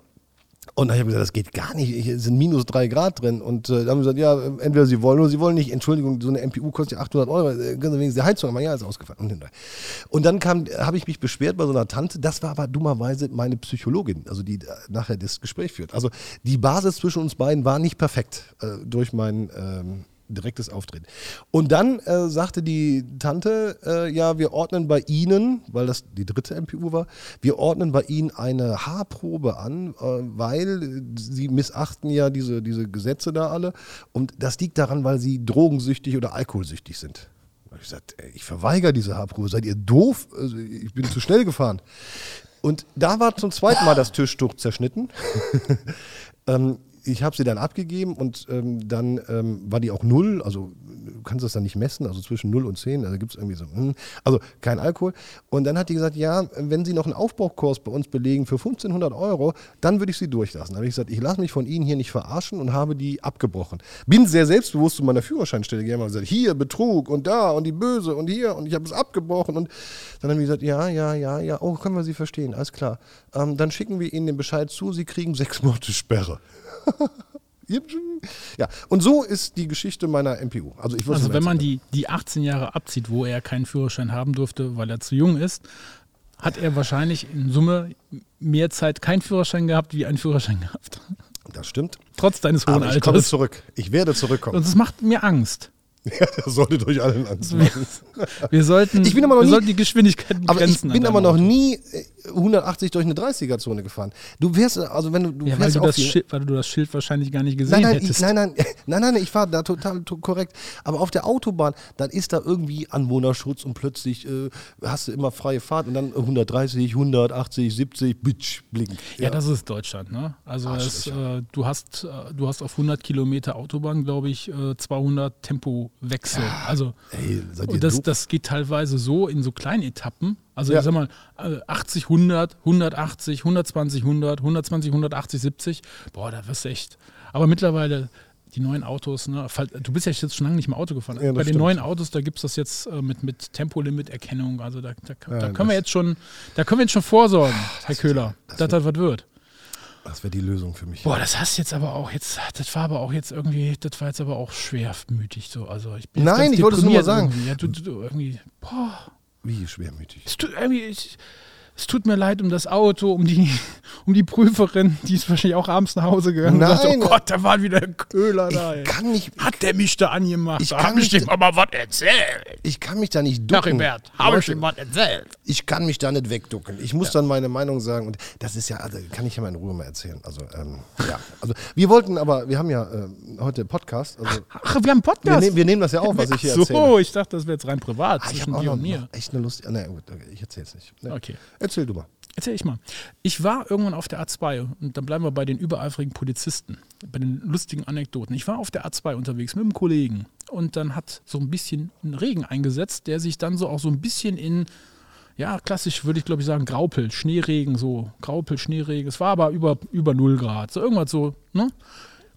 Und dann habe ich gesagt, das geht gar nicht, hier sind minus drei Grad drin. Und äh, dann haben sie gesagt, ja, äh, entweder sie wollen oder sie wollen nicht. Entschuldigung, so eine MPU kostet ja 800 Euro, äh, können sie wenigstens die Heizung machen. Ja, ist ausgefallen. Und, dann habe ich mich beschwert bei so einer Tante, das war aber dummerweise meine Psychologin, also die äh, nachher das Gespräch führt. Also die Basis zwischen uns beiden war nicht perfekt äh, durch mein ähm, direktes Auftreten. Und dann äh, sagte die Tante, äh, ja, wir ordnen bei Ihnen, weil das die dritte MPU war, wir ordnen bei Ihnen eine Haarprobe an, äh, weil Sie missachten ja diese, diese Gesetze da alle. Und das liegt daran, weil Sie drogensüchtig oder alkoholsüchtig sind. Hab ich gesagt, ey, ich verweigere diese Haarprobe. Seid ihr doof? Also, ich bin zu schnell gefahren. Und da war zum zweiten Mal das Tischtuch zerschnitten. (laughs) ähm, ich habe sie dann abgegeben und ähm, dann ähm, war die auch null, also du kannst das dann nicht messen, also zwischen 0 und 10, also gibt es irgendwie so, hm, also kein Alkohol. Und dann hat die gesagt, ja, wenn Sie noch einen Aufbaukurs bei uns belegen für 1500 Euro, dann würde ich Sie durchlassen. Da habe ich gesagt, ich lasse mich von Ihnen hier nicht verarschen und habe die abgebrochen. Bin sehr selbstbewusst zu meiner Führerscheinstelle gegangen und gesagt, hier Betrug und da und die Böse und hier und ich habe es abgebrochen. Und dann haben die gesagt, ja, ja, ja, ja, oh, können wir Sie verstehen, alles klar. Ähm, dann schicken wir Ihnen den Bescheid zu, Sie kriegen sechs Monate Sperre. (laughs) ja, und so ist die Geschichte meiner MPU. Also, ich Also wenn man die, die 18 Jahre abzieht, wo er keinen Führerschein haben durfte, weil er zu jung ist, hat er wahrscheinlich in Summe mehr Zeit keinen Führerschein gehabt, wie einen Führerschein gehabt. Das stimmt. Trotz deines hohen Aber ich komme Alters. zurück. Ich werde zurückkommen. Und es macht mir Angst. (laughs) Ja, das solltet euch allen Angst machen. Wir sollten, Ich bin aber noch wir nie- sollten die Geschwindigkeit ich begrenzen. an bin aber noch Auto. nie äh, 180 durch eine 30er-Zone gefahren. Du wärst, also wenn du, du Ja, weil du, das Schild, weil du das Schild wahrscheinlich gar nicht gesehen Nein nein, ich, hättest. nein, nein, nein, (laughs) nein, nein, ich fahre da total to- korrekt. Aber auf der Autobahn, dann ist da irgendwie Anwohnerschutz und plötzlich äh, hast du immer freie Fahrt und dann 130, 180, 70, bitch, blink. Ja, das ist Deutschland, ne? Also es, schwierig, äh, du hast äh, du hast auf 100 Kilometer Autobahn, glaube ich, äh, 200 Tempowechsel. Also Ey, das, das geht teilweise so in so kleinen Etappen. Also Ja. ich sag mal äh, 80, 100, 180, 120, 100, 120, 180, 70. Boah, da wirst du echt. Aber mittlerweile die neuen Autos, ne, du bist ja jetzt schon lange nicht mehr Auto gefahren. Ja, Bei den stimmt. neuen Autos, da gibt es das jetzt äh, mit, mit Tempolimit-Erkennung. Also da, da, da Ja, können wir jetzt schon, da können wir jetzt schon vorsorgen, Herr Köhler, das dass das was wird. Das wäre die Lösung für mich. Boah, das hast jetzt aber auch jetzt, das war aber auch jetzt irgendwie, das war jetzt aber auch schwermütig so. Also ich bin Nein, ich wollte es nur mal sagen. irgendwie. Ja, du, du, du, irgendwie, boah, Wie schwermütig. es tut irgendwie, ich, es tut mir leid um das Auto, um die, (laughs) um die Prüferin, die ist wahrscheinlich auch abends nach Hause gegangen und sagte, Nein. oh Gott, da war wieder ein Köhler da. ey. Ich kann nicht, Hat der mich da angemacht? Ich da kann mich- dem aber was erzählt. ich kann mich da nicht ducken. Heribert, habe ich ihm was erzählt? ich kann mich da nicht wegducken. Ich muss dann meine Meinung sagen und das ist ja, also kann ich ja mal in Ruhe mal erzählen. Also ähm, ja, also wir wollten aber, wir haben ja äh, heute Podcast. Also Ach, wir haben einen wir, Podcast. nehm, wir nehmen das ja auf, was ich hier so, erzähle. ich dachte, das wäre jetzt rein privat Ah, ich zwischen dir und mir. echt eine Lust. Na gut, okay, ich erzähl's nicht. Ne? Okay. Erzähl du mal. Erzähl ich mal. Ich war irgendwann auf der A2 und dann bleiben wir bei den übereifrigen Polizisten, bei den lustigen Anekdoten. Ich war auf der A2 unterwegs mit einem Kollegen und dann hat so ein bisschen ein Regen eingesetzt, der sich dann so auch so ein bisschen in, ja, klassisch würde ich glaube ich sagen, Graupel, Schneeregen, so Graupel, Schneeregen. Es war aber über, über 0 Grad, so irgendwas so, ne?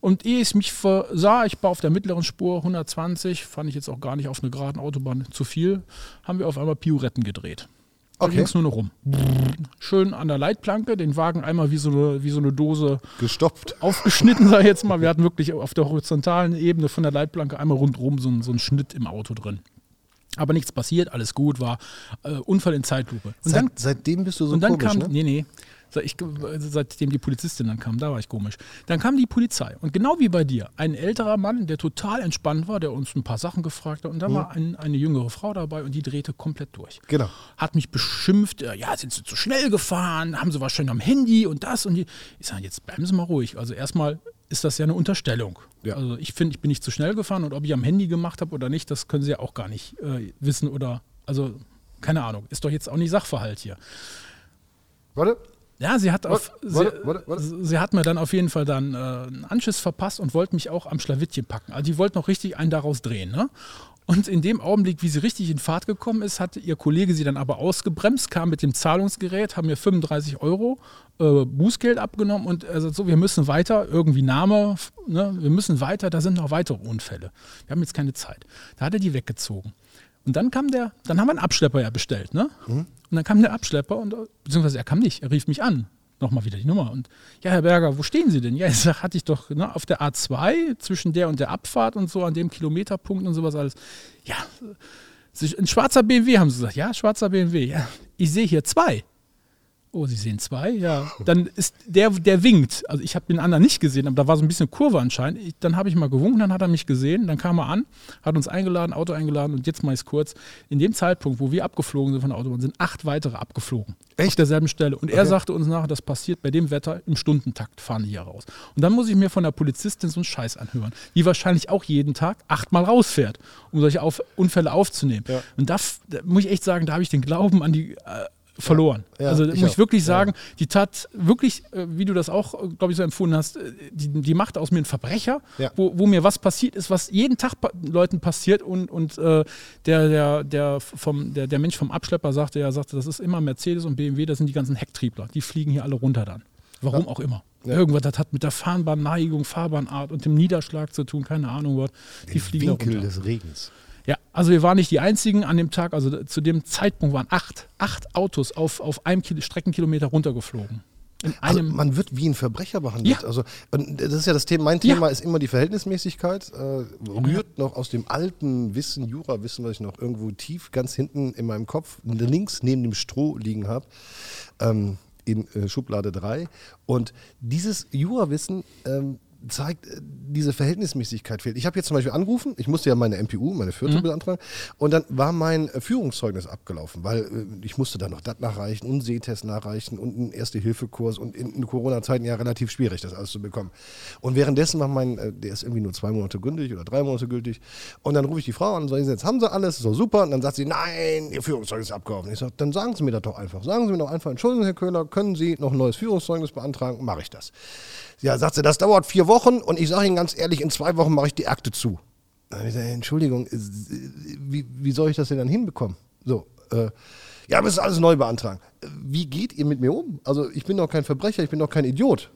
Und ehe ich mich versah, ich war auf der mittleren Spur 120, fand ich jetzt auch gar nicht auf einer geraden Autobahn zu viel, haben wir auf einmal Pioretten gedreht. Da Okay. ging es nur noch rum. Schön an der Leitplanke, den Wagen einmal wie so eine, wie so eine Dose Gestopft. aufgeschnitten, sag ich jetzt mal. Wir hatten wirklich auf der horizontalen Ebene von der Leitplanke einmal rundherum so, einen- so einen Schnitt im Auto drin. Aber nichts passiert, alles gut, war äh, Unfall in Zeitlupe. Und Seit, dann, seitdem bist du so und dann komisch, kam, ne? nee, nee, ich, seitdem die Polizistin dann kam, da war ich komisch. Dann kam die Polizei und genau wie bei dir, ein älterer Mann, der total entspannt war, der uns ein paar Sachen gefragt hat und dann war ein, eine jüngere Frau dabei und die drehte komplett durch. Genau. Hat mich beschimpft, äh, ja, sind sie zu schnell gefahren, haben sie wahrscheinlich am Handy und das und die. Ich sage, jetzt bleiben Sie mal ruhig. Also erstmal ist das ja eine Unterstellung. Ja. Also ich finde, ich bin nicht zu schnell gefahren und ob ich am Handy gemacht habe oder nicht, das können Sie ja auch gar nicht äh, wissen oder, also keine Ahnung, ist doch jetzt auch nicht Sachverhalt hier. Warte. Ja, sie hat, auf, Warte, sie, warte, warte. sie hat mir dann auf jeden Fall dann äh, einen Anschiss verpasst und wollte mich auch am Schlawittchen packen. Also die wollte noch richtig einen daraus drehen. Ne? Und in dem Augenblick, wie sie richtig in Fahrt gekommen ist, hatte ihr Kollege sie dann aber ausgebremst, kam mit dem Zahlungsgerät, haben mir 35 Euro äh, Bußgeld abgenommen und er sagt so, wir müssen weiter, irgendwie Name, ne, wir müssen weiter, da sind noch weitere Unfälle. Wir haben jetzt keine Zeit. Da hat er die weggezogen. Und dann kam der, dann haben wir einen Abschlepper ja bestellt, ne? Und dann kam der Abschlepper und, beziehungsweise er kam nicht, er rief mich an. Nochmal wieder die Nummer. Und ja, Herr Berger, wo stehen Sie denn? Ja, (laughs) ich sag, hatte ich doch ne, auf der A2 zwischen der und der Abfahrt und so, an dem Kilometerpunkt und sowas alles. Ja, ein schwarzer BMW, haben sie gesagt. Ja, schwarzer BMW. Ja, ich sehe hier zwei. Oh, Sie sehen zwei? Ja. Dann ist der, der winkt. Also ich habe den anderen nicht gesehen, aber da war so ein bisschen Kurve anscheinend. Ich, dann habe ich mal gewunken, dann hat er mich gesehen, dann kam er an, hat uns eingeladen, Auto eingeladen und jetzt mal ich kurz. In dem Zeitpunkt, wo wir abgeflogen sind von der Autobahn, sind acht weitere abgeflogen. Auf derselben Stelle. Und er sagte uns nachher, das passiert bei dem Wetter im Stundentakt, fahren die hier raus. Und dann muss ich mir von der Polizistin so einen Scheiß anhören, die wahrscheinlich auch jeden Tag achtmal rausfährt, um solche auf Unfälle aufzunehmen. Ja. Und da, da muss ich echt sagen, da habe ich den Glauben an die äh, verloren. Ja, also ich muss ich wirklich Ja. sagen, die tat wirklich, äh, wie du das auch, glaube ich, so empfunden hast, äh, die, die macht aus mir einen Verbrecher, Ja. wo, wo mir was passiert ist, was jeden Tag Leuten passiert und, und äh, der, der, der, vom, der, der Mensch vom Abschlepper sagte, ja, sagte, das ist immer Mercedes und BMW, das sind die ganzen Hecktriebler, die fliegen hier alle runter dann. Warum auch immer. Ja. Irgendwas, das hat mit der Fahrbahneigung, Fahrbahnart und dem Niederschlag zu tun, keine Ahnung was. Die fliegen da Winkel runter. des Regens. Ja, also wir waren nicht die einzigen an dem Tag, also zu dem Zeitpunkt waren acht, acht Autos auf, auf einem Kil Streckenkilometer runtergeflogen. In Also man wird wie ein Verbrecher behandelt. Ja. Also, das ist ja das Thema. Mein Ja. Thema ist immer die Verhältnismäßigkeit. Äh, rührt noch aus dem alten Wissen, Jura-Wissen, was ich noch irgendwo tief ganz hinten in meinem Kopf links neben dem Stroh liegen habe. Ähm, in äh, Schublade 3. Und dieses Jura-Wissen ähm, zeigt, äh, diese Verhältnismäßigkeit fehlt. Ich habe jetzt zum Beispiel angerufen, ich musste ja meine MPU, meine vierte beantragen, und dann war mein äh, Führungszeugnis abgelaufen, weil äh, ich musste dann noch das nachreichen und Sehtest nachreichen und einen Erste-Hilfe-Kurs und in, Corona-Zeiten ja relativ schwierig, das alles zu bekommen. Und währenddessen war mein, der ist irgendwie nur zwei Monate gültig oder drei Monate gültig. Und dann rufe ich die Frau an und sage, jetzt haben sie alles, ist doch super. Und dann sagt sie, nein, ihr Führungszeugnis ist abgelaufen. Ich sage, dann sagen Sie mir das doch einfach. Sagen Sie mir doch einfach, Entschuldigung, Herr Köhler, können Sie noch ein neues Führungszeugnis beantragen? Mache ich das. Ja, sagt sie, das dauert vier Wochen und ich sage Ihnen ganz ehrlich, in zwei Wochen mache ich die Akte zu. Dann habe ich gesagt, Entschuldigung, äh, wie, wie soll ich das denn dann hinbekommen? So, äh, ja, müssen alles neu beantragen. Äh, Wie geht ihr mit mir um? Also ich bin doch kein Verbrecher, ich bin doch kein Idiot.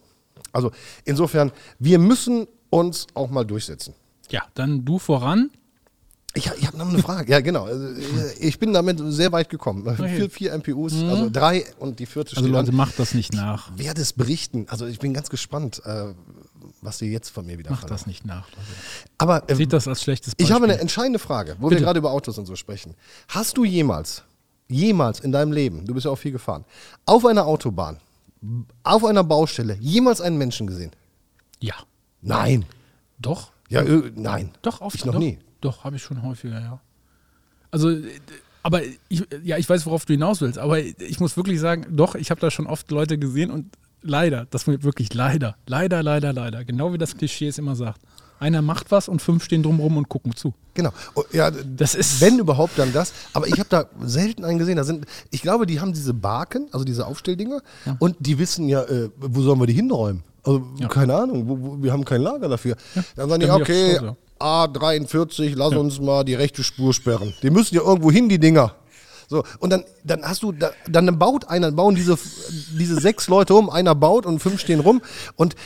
Also insofern, wir müssen uns auch mal durchsetzen. ja, dann du voran. Ich, ich habe noch eine Frage. Ja, genau. Also, Ich bin damit sehr weit gekommen. Vier, vier MPUs, also drei und die vierte Also Leute, an. macht das nicht nach. Werde es berichten. Also ich bin ganz gespannt, äh, was Sie jetzt von mir wieder Macht das nicht nach. Leute. Aber äh, Seht das als schlechtes Beispiel. ich habe eine entscheidende Frage, wo wir Bitte. gerade über Autos und so sprechen. Hast du jemals, jemals in deinem Leben, du bist ja auch viel gefahren, auf einer Autobahn, auf einer Baustelle, jemals einen Menschen gesehen? Ja. Nein. Doch. Ja, äh, nein. Doch, auf Ich noch doch, nie. Doch, habe ich schon häufiger, ja. Also, äh, aber ich, ja, ich weiß, worauf du hinaus willst, aber ich muss wirklich sagen, doch, ich habe da schon oft Leute gesehen und leider, das wird wirklich leider, leider, leider, leider, genau wie das Klischee es immer sagt. Einer macht was und fünf stehen drumherum und gucken zu. Genau. Oh, Ja, Das ist- wenn überhaupt dann das. Aber ich habe da selten einen gesehen. Da sind, ich glaube, die haben diese Barken, also diese Aufstelldinger, und die wissen ja, äh, wo sollen wir die hinräumen? Also Ja. keine Ahnung, wo, wo, wir haben kein Lager dafür. Dann sagen die, okay, auch so, A43, lass uns mal die rechte Spur sperren. Die müssen ja irgendwo hin, die Dinger. So, und dann, dann hast du, da, dann baut einer, bauen diese, diese sechs Leute um, einer baut und fünf stehen rum und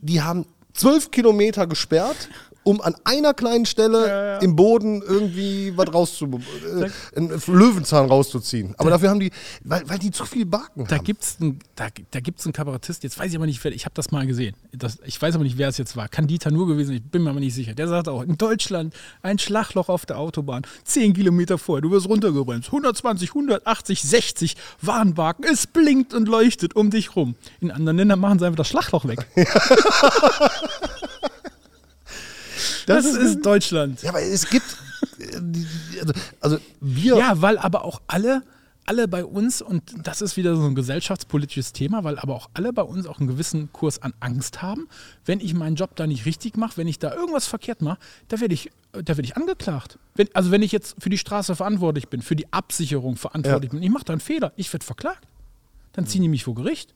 die haben zwölf Kilometer gesperrt um an einer kleinen Stelle im Boden irgendwie was rauszu, äh, einen Löwenzahn rauszuziehen. Aber dafür haben die, weil, weil die zu viel Baken Da haben. gibt es einen, da, da gibt's einen Kabarettist, jetzt weiß ich aber nicht, wer, ich habe das mal gesehen. Das, ich weiß aber nicht, wer es jetzt war. Kann Dieter nur gewesen, ich bin mir aber nicht sicher. Der sagt auch, in Deutschland ein Schlagloch auf der Autobahn, 10 Kilometer vorher, du wirst runtergebremst, 120, 180, 60 Warnwagen, es blinkt und leuchtet um dich rum. In anderen Ländern machen sie einfach das Schlagloch weg. (laughs) (laughs) das, ist Deutschland. Ja, aber es gibt, also, also wir, Ja, weil aber auch alle, alle bei uns, und das ist wieder so ein gesellschaftspolitisches Thema, weil aber auch alle bei uns auch einen gewissen Kurs an Angst haben. Wenn ich meinen Job da nicht richtig mache, wenn ich da irgendwas verkehrt mache, da werde ich, da werde ich angeklagt. Wenn, also wenn ich jetzt für die Straße verantwortlich bin, für die Absicherung verantwortlich Ja. bin, ich mache da einen Fehler, ich werde verklagt. Dann ziehen die mich vor Gericht.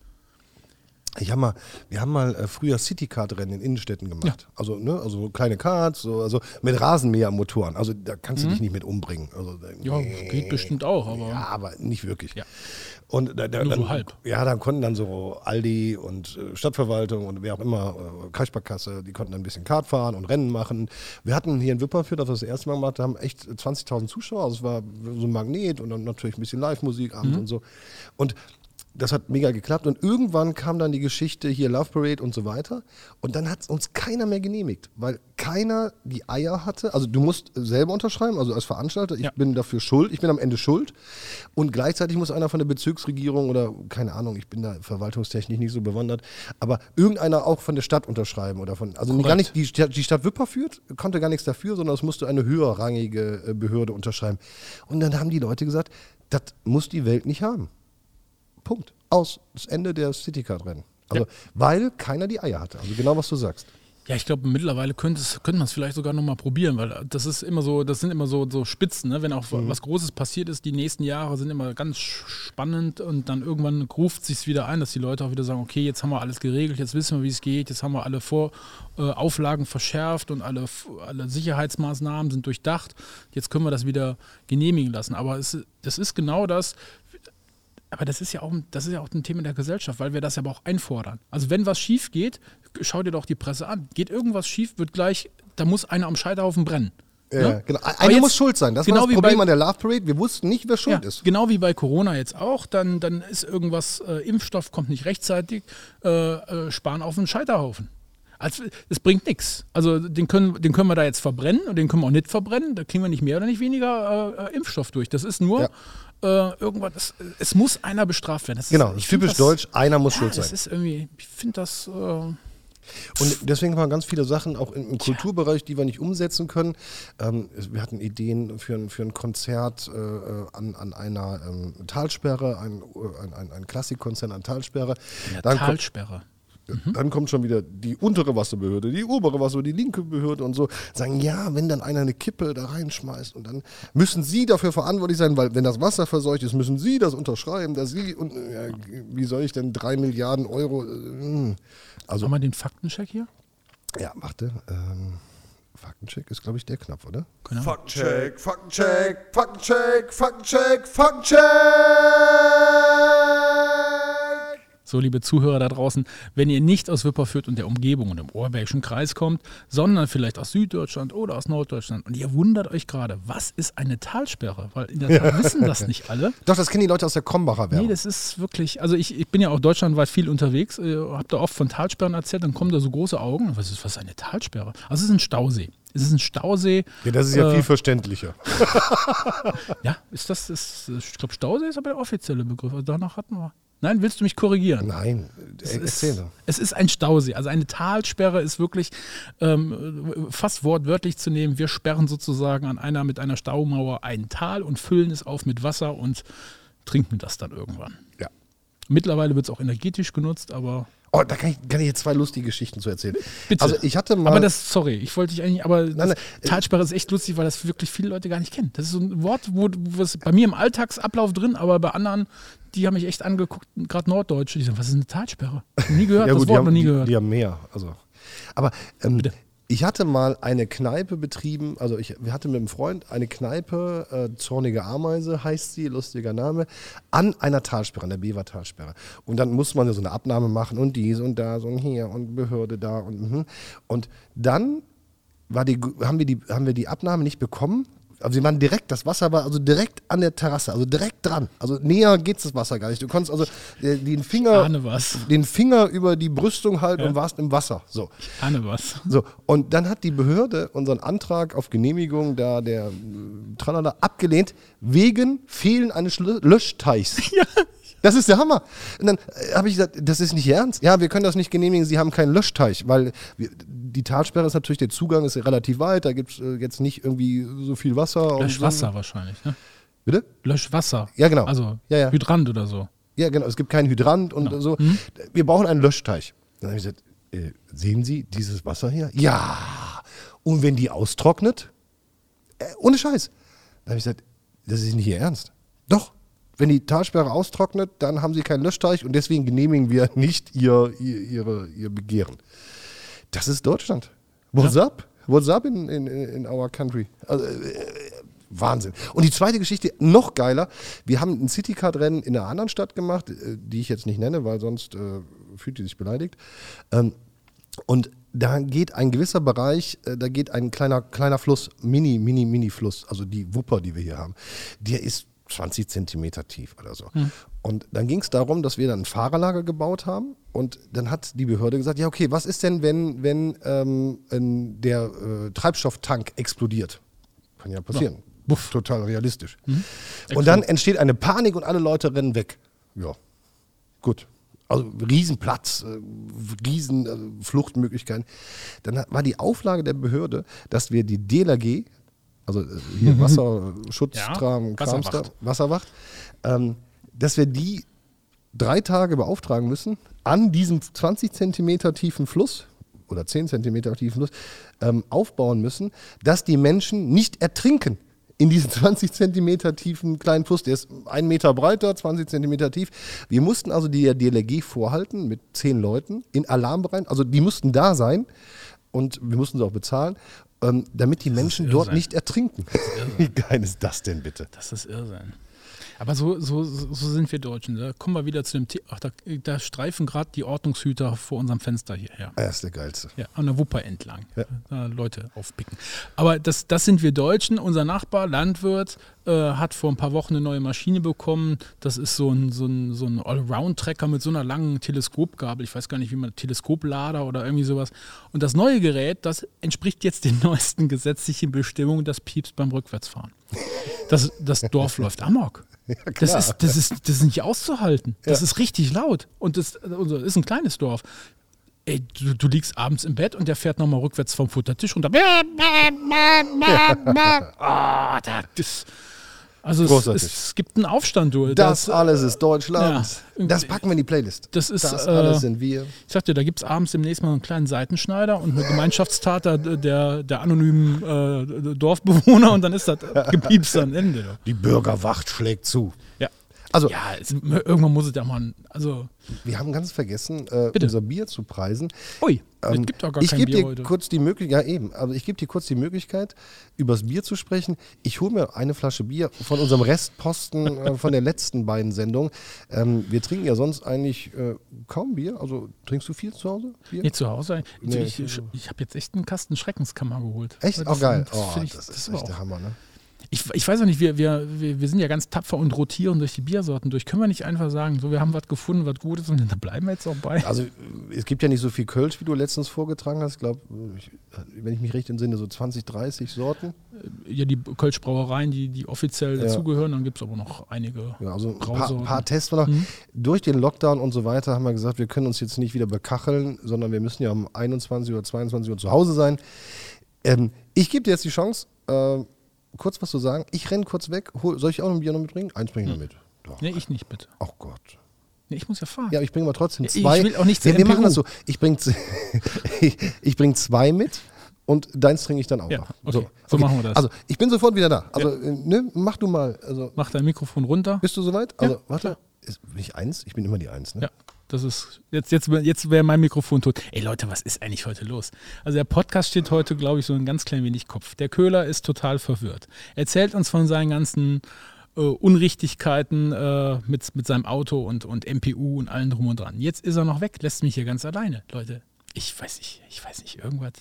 Ich hab mal, wir haben mal äh, früher Citycard-Rennen in Innenstädten gemacht. Also, ne, also so kleine Karts, so, also mit Rasenmähermotoren. Also da kannst du dich nicht mit umbringen. Also, Mhm. Ja, geht bestimmt auch, aber Ja, aber nicht wirklich. Ja. Und da, da, Nur dann, so halb. Ja, dann konnten dann so Aldi und äh, Stadtverwaltung und wer auch immer, äh, Kreissparkasse, die konnten dann ein bisschen Kart fahren und Rennen machen. Wir hatten hier in Wipperfürth, das wir das erste Mal gemacht haben, echt 20.000 Zuschauer. Also es war so ein Magnet und dann natürlich ein bisschen Live-Musik Mhm. abends und so. Und das hat mega geklappt und irgendwann kam dann die Geschichte hier Love Parade und so weiter und dann hat uns keiner mehr genehmigt, weil keiner die Eier hatte. Also du musst selber unterschreiben, also als Veranstalter, ich Ja. bin dafür schuld, ich bin am Ende schuld und gleichzeitig muss einer von der Bezirksregierung oder keine Ahnung, ich bin da verwaltungstechnisch nicht so bewandert, aber irgendeiner auch von der Stadt unterschreiben oder von, also gar nicht die Stadt, die Stadt Wipperfürth konnte gar nichts dafür, sondern es musste eine höherrangige äh, Behörde unterschreiben und dann haben die Leute gesagt, das muss die Welt nicht haben. Punkt. Aus. Das Ende der Citycard-Rennen. Also, weil keiner die Eier hatte. Also genau, was du sagst. Ja, ich glaube, mittlerweile könnte, man es vielleicht sogar nochmal probieren, weil das ist immer so, das sind immer so, so Spitzen, ne? wenn auch was Großes passiert ist, die nächsten Jahre sind immer ganz spannend und dann irgendwann ruft sich wieder ein, dass die Leute auch wieder sagen, okay, jetzt haben wir alles geregelt, jetzt wissen wir, wie es geht, jetzt haben wir alle Vor äh, Auflagen verschärft und alle, alle Sicherheitsmaßnahmen sind durchdacht, jetzt können wir das wieder genehmigen lassen. Aber es, das ist genau das, aber das ist ja auch, das ist ja auch ein Thema der Gesellschaft, weil wir das aber auch einfordern. Also wenn was schief geht, schau dir doch die Presse an. Geht irgendwas schief, wird gleich, da muss einer am Scheiterhaufen brennen. Ja, Ne? genau. Einer muss schuld sein. Das genau war wie das Problem bei- an der Love Parade. Wir wussten nicht, wer Ja, schuld ist. genau wie bei Corona jetzt auch, dann, dann ist irgendwas, äh, Impfstoff kommt nicht rechtzeitig, äh, äh, sparen auf einen Scheiterhaufen. Also, es bringt nichts. Also den können, den können wir da jetzt verbrennen und den können wir auch nicht verbrennen. Da kriegen wir nicht mehr oder nicht weniger äh, äh, Impfstoff durch. Das ist nur äh, irgendwas, das, es muss einer bestraft werden. Das Genau, das ich ist typisch das- deutsch. Einer muss Ja, schuld das sein. ist irgendwie, ich finde das. Äh, Und deswegen waren ganz viele Sachen auch im, Kulturbereich, die wir nicht umsetzen können. Ähm, es- wir hatten Ideen für ein, für ein Konzert äh, äh, an, an einer ähm, Talsperre, ein, äh, ein, ein, ein Klassikkonzert an Talsperre. Dann kommt, Talsperre. dann kommt schon wieder die untere Wasserbehörde, die obere Wasserbehörde, die linke Behörde und so. Sagen, ja, wenn dann einer eine Kippe da reinschmeißt und dann müssen sie dafür verantwortlich sein, weil wenn das Wasser verseucht ist, müssen sie das unterschreiben, dass sie, und ja, wie soll ich denn drei Milliarden Euro, äh, also Haben wir den Faktencheck hier? ja, warte. Ähm, Faktencheck ist, glaube ich, der Knopf, oder? Ahnung. Faktencheck, Faktencheck, Faktencheck, Faktencheck, Faktencheck. So, liebe Zuhörer da draußen, wenn ihr nicht aus Wipperfürth und der Umgebung und im Oberbergischen Kreis kommt, sondern vielleicht aus Süddeutschland oder aus Norddeutschland und ihr wundert euch gerade, was ist eine Talsperre? Weil in der Tat (laughs) wissen das nicht alle. Doch, das kennen die Leute aus der Krombacher Nee, Werbung. das ist wirklich, also ich, ich bin ja auch deutschlandweit viel unterwegs, äh, habe da oft von Talsperren erzählt, dann kommen da so große Augen. Was ist, was ist eine Talsperre? Also es ist ein Stausee. Es ist ein Stausee. ja, das ist ja äh, viel verständlicher. (laughs) Ja, ist das, ist, ich glaube, Stausee ist aber der offizielle Begriff. Also danach hatten wir. Nein, willst du mich korrigieren? Nein, Es äh, erzähl ist, es ist ein Stausee. Also eine Talsperre ist wirklich ähm, fast wortwörtlich zu nehmen. Wir sperren sozusagen an einer mit einer Staumauer ein Tal und füllen es auf mit Wasser und trinken das dann irgendwann. Ja. Mittlerweile wird es auch energetisch genutzt, aber Oh, da kann ich, kann ich jetzt zwei lustige Geschichten zu erzählen. bitte. Also ich hatte mal. aber das, sorry, ich wollte dich eigentlich, aber das, nein, äh, Talsperre ist echt lustig, weil das wirklich viele Leute gar nicht kennen. Das ist so ein Wort, wo, es bei mir im Alltagsablauf drin, aber bei anderen, die haben mich echt angeguckt, gerade Norddeutsche, die sagen, was ist eine Talsperre? Nie gehört, (laughs) ja, das gut, die Wort haben, noch nie die, gehört. die haben mehr. Also. Aber ähm, ich hatte mal eine Kneipe betrieben, also ich, wir hatten mit einem Freund eine Kneipe, äh, Zornige Ameise heißt sie, lustiger Name, an einer Talsperre, an der Bever Talsperre. Und dann muss man so eine Abnahme machen und dies und das und hier und Behörde da und mhm. Und dann war die, haben, wir die, haben wir die Abnahme nicht bekommen. Also sie waren direkt, das Wasser war also direkt an der Terrasse, also direkt dran. Also näher geht's das Wasser gar nicht. Du konntest also äh, den Finger, den Finger über die Brüstung halten Ja. und warst im Wasser. So. Ahne was. So, und dann hat die Behörde unseren Antrag auf Genehmigung da der äh, Tralala abgelehnt, wegen Fehlen eines Löschteichs. (laughs) Das ist der Hammer. Und dann äh, habe ich gesagt, das ist nicht ernst. Ja, wir können das nicht genehmigen, Sie haben keinen Löschteich, weil wir, die Talsperre ist natürlich, der Zugang ist relativ weit, da gibt es äh, jetzt nicht irgendwie so viel Wasser. Löschwasser wahrscheinlich, ne? So. Bitte? Löschwasser. Ja, genau. Also Ja, ja. Hydrant oder so. Ja, genau, es gibt keinen Hydrant und so. Wir brauchen einen Löschteich. Dann habe ich gesagt, äh, sehen Sie dieses Wasser hier? Ja. Und wenn die austrocknet? Äh, ohne Scheiß. Dann habe ich gesagt, das ist nicht Ihr Ernst. Doch. Wenn die Talsperre austrocknet, dann haben Sie keinen Löschteich und deswegen genehmigen wir nicht Ihr, ihr, ihre, ihr Begehren. Das ist Deutschland. What's up? What's up in, in, in our country? Also, äh, Wahnsinn. Und die zweite Geschichte, noch geiler. Wir haben ein Citycard-Rennen in einer anderen Stadt gemacht, äh, die ich jetzt nicht nenne, weil sonst äh, fühlt die sich beleidigt. Ähm, und da geht ein gewisser Bereich, äh, da geht ein kleiner, kleiner Fluss, Mini, Mini, Mini-Fluss, also die Wupper, die wir hier haben, der ist 20 Zentimeter tief oder so. Und dann ging es darum, dass wir dann ein Fahrerlager gebaut haben und dann hat die Behörde gesagt, ja okay, was ist denn, wenn, wenn ähm, der äh, Treibstofftank explodiert? Kann ja passieren. Buff. Total realistisch. Und dann entsteht eine Panik und alle Leute rennen weg. Ja, gut. Also Riesenplatz, äh, riesen äh. Dann war die Auflage der Behörde, dass wir die DLRG, also äh, hier (laughs) Wasserschutztram, Ja, Wasserwacht. Wasserwacht, ähm, dass wir die drei Tage beauftragen müssen, an diesem 20 Zentimeter tiefen Fluss oder 10 Zentimeter tiefen Fluss ähm, aufbauen müssen, dass die Menschen nicht ertrinken in diesem 20 (laughs) Zentimeter tiefen kleinen Fluss. Der ist ein Meter breiter, 20 Zentimeter tief. Wir mussten also die DLRG vorhalten mit zehn Leuten in Alarmbereich. Also die mussten da sein und wir mussten sie auch bezahlen, ähm, damit die Menschen dort nicht ertrinken. (laughs) Wie geil ist das denn bitte? Das ist Irrsinn. Aber so, so, so sind wir Deutschen. Da kommen wir wieder zu dem Thema. Ach, da, da streifen gerade die Ordnungshüter vor unserem Fenster hierher. Er ist der geilste. Ja, an der Wupper entlang. Ja. Da Leute aufpicken. Aber das, das sind wir Deutschen. Unser Nachbar, Landwirt, äh, hat vor ein paar Wochen eine neue Maschine bekommen. Das ist so ein, so ein, so ein Allround-Trecker mit so einer langen Teleskopgabel. Ich weiß gar nicht, wie man Teleskoplader oder irgendwie sowas. Und das neue Gerät, das entspricht jetzt den neuesten gesetzlichen Bestimmungen, das piepst beim Rückwärtsfahren. Das, das Dorf (laughs) läuft amok. (laughs) Das klar. ist, das, ist, das ist nicht auszuhalten. Das Ja. ist richtig laut. Und das, also, das ist ein kleines Dorf. Ey, du, du liegst abends im Bett und der fährt nochmal rückwärts vom Futtertisch runter. Ah, da, das, also es, es gibt einen Aufstand, du. Das alles ist Deutschland. Ja. Das packen wir in die Playlist. Das ist, das äh, alles sind wir. Ich sag dir, da gibt es abends demnächst mal einen kleinen Seitenschneider und eine Gemeinschaftstat der, der, der anonymen äh, Dorfbewohner und dann ist das (laughs) gepiepst am Ende. Die Bürgerwacht schlägt zu. Ja. Also, Ja, es, irgendwann muss es ja mal. Also, wir haben ganz vergessen, äh, unser Bier zu preisen. ui, Ähm, es gibt doch gar ich kein gebe Bier dir heute. kurz die Möglichkeit, ja eben, also ich gebe dir kurz die Möglichkeit, übers Bier zu sprechen. Ich hole mir eine Flasche Bier von unserem Restposten äh, von der letzten beiden Sendungen. Ähm, wir trinken ja sonst eigentlich äh, kaum Bier. Also trinkst du viel zu Hause? Bier? Nee, zu Hause. Nee, ich ich, ich habe jetzt echt einen Kasten Schreckenskammer geholt. Echt? Das- Auch geil. Das, Oh, ich, das das ist echt der auch, Hammer, ne? Ich, ich weiß auch nicht, wir, wir, wir, sind ja ganz tapfer und rotieren durch die Biersorten durch. Können wir nicht einfach sagen, so wir haben was gefunden, was gut ist und da bleiben wir jetzt auch bei? Also äh, es gibt ja nicht so viel Kölsch, wie du letztens vorgetragen hast. Ich glaube, wenn ich mich recht entsinne, so 20, 30 Sorten. Ja, die Kölschbrauereien, die, die offiziell Ja. dazugehören, dann gibt es aber noch einige Ja, also ein paar, paar wir noch. Durch den Lockdown und so weiter haben wir gesagt, wir können uns jetzt nicht wieder bekacheln, sondern wir müssen ja um 21 oder 22 Uhr zu Hause sein. Ähm, ich gebe dir jetzt die Chance, äh, kurz was zu sagen. Ich renne kurz weg. Hol, soll ich auch noch ein Bier noch mitbringen? Eins bringe ich noch mit. Doch. Nee, ich nicht, bitte. Oh Gott. Nee, ich muss ja fahren. Ja, ich bringe aber trotzdem Ich zwei. will auch nicht zur wir, MPU. machen das so. Ich bringe (laughs) ich, ich bring zwei mit und deins trinke ich dann auch Ja, noch. okay. So machen wir das. Also, ich bin sofort wieder da. Also, äh, ne, mach du mal. Also, Mach dein Mikrofon runter. bist du soweit? Also, Ja, warte. Ist, bin ich eins? Ich bin immer die Eins, ne? Ja, das ist. Jetzt, jetzt, jetzt wäre mein Mikrofon tot. Ey Leute, was ist eigentlich heute los? Also der Podcast steht heute, glaube ich, so ein ganz klein wenig Kopf. Der Köhler ist total verwirrt. Erzählt uns von seinen ganzen äh, Unrichtigkeiten äh, mit, mit seinem Auto und, und MPU und allem drum und dran. Jetzt ist er noch weg, lässt mich hier ganz alleine. Leute, ich weiß nicht, ich weiß nicht, irgendwas.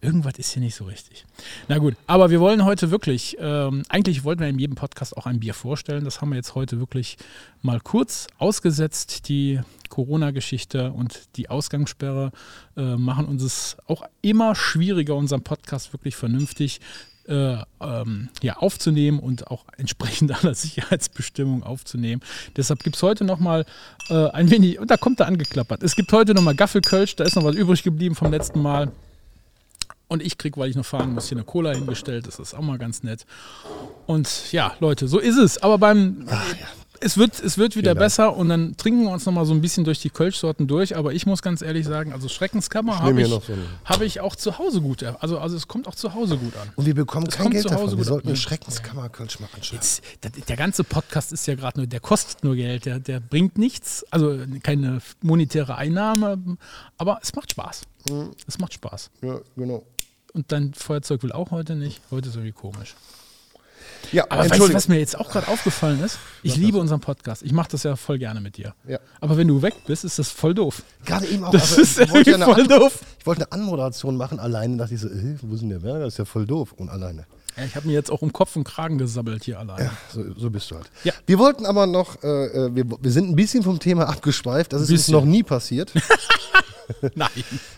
Irgendwas ist hier nicht so richtig. Na gut, aber wir wollen heute wirklich, ähm, eigentlich wollten wir in jedem Podcast auch ein Bier vorstellen. Das haben wir jetzt heute wirklich mal kurz ausgesetzt. Die Corona-Geschichte und die Ausgangssperre äh, machen uns es auch immer schwieriger, unseren Podcast wirklich vernünftig äh, ähm, ja, aufzunehmen und auch entsprechend (laughs) aller Sicherheitsbestimmungen aufzunehmen. Deshalb gibt es heute nochmal äh, ein wenig, und da kommt er angeklappert. Es gibt heute nochmal Gaffelkölsch, da ist noch was übrig geblieben vom letzten Mal. Und ich krieg, weil ich noch fahren muss, hier eine Cola hingestellt. Das ist auch mal ganz nett. Und ja, Leute, so ist es. Aber beim. Es wird, es wird wieder besser und dann trinken wir uns noch mal so ein bisschen durch die Kölschsorten durch. Aber ich muss ganz ehrlich sagen, also Schreckenskammer habe ich, so habe ich auch zu Hause gut. Also, also es kommt auch zu Hause gut an. Und wir bekommen Das kein Geld zu Hause davon. Wir sollten eine Schreckenskammer-Kölsch mal anschauen. Jetzt, der, der ganze Podcast ist ja gerade nur, der kostet nur Geld, der, der bringt nichts, also keine monetäre Einnahme, aber es macht Spaß. Mhm. Es macht Spaß. Ja, genau. Und dein Feuerzeug will auch heute nicht. Heute ist irgendwie komisch. Ja, Aber weißt du, was mir jetzt auch gerade aufgefallen ist? Ich liebe unseren Podcast. Ich mache das ja voll gerne mit dir. Ja. Aber wenn du weg bist, ist das voll doof. Gerade eben auch. Das also, ist ich wollte ja irgendwie eine voll An- doof. Ich wollte eine Anmoderation machen, alleine dachte ich so, äh, wo denn der Werner? Das ist ja voll doof. Und alleine. Ja, ich habe mir jetzt auch um Kopf und Kragen gesabbelt hier allein. Ja, so, so bist du halt. Ja. Wir wollten aber noch, äh, äh, wir, wir sind ein bisschen vom Thema abgeschweift. Das ist uns noch nie passiert. (laughs) (laughs) Nein.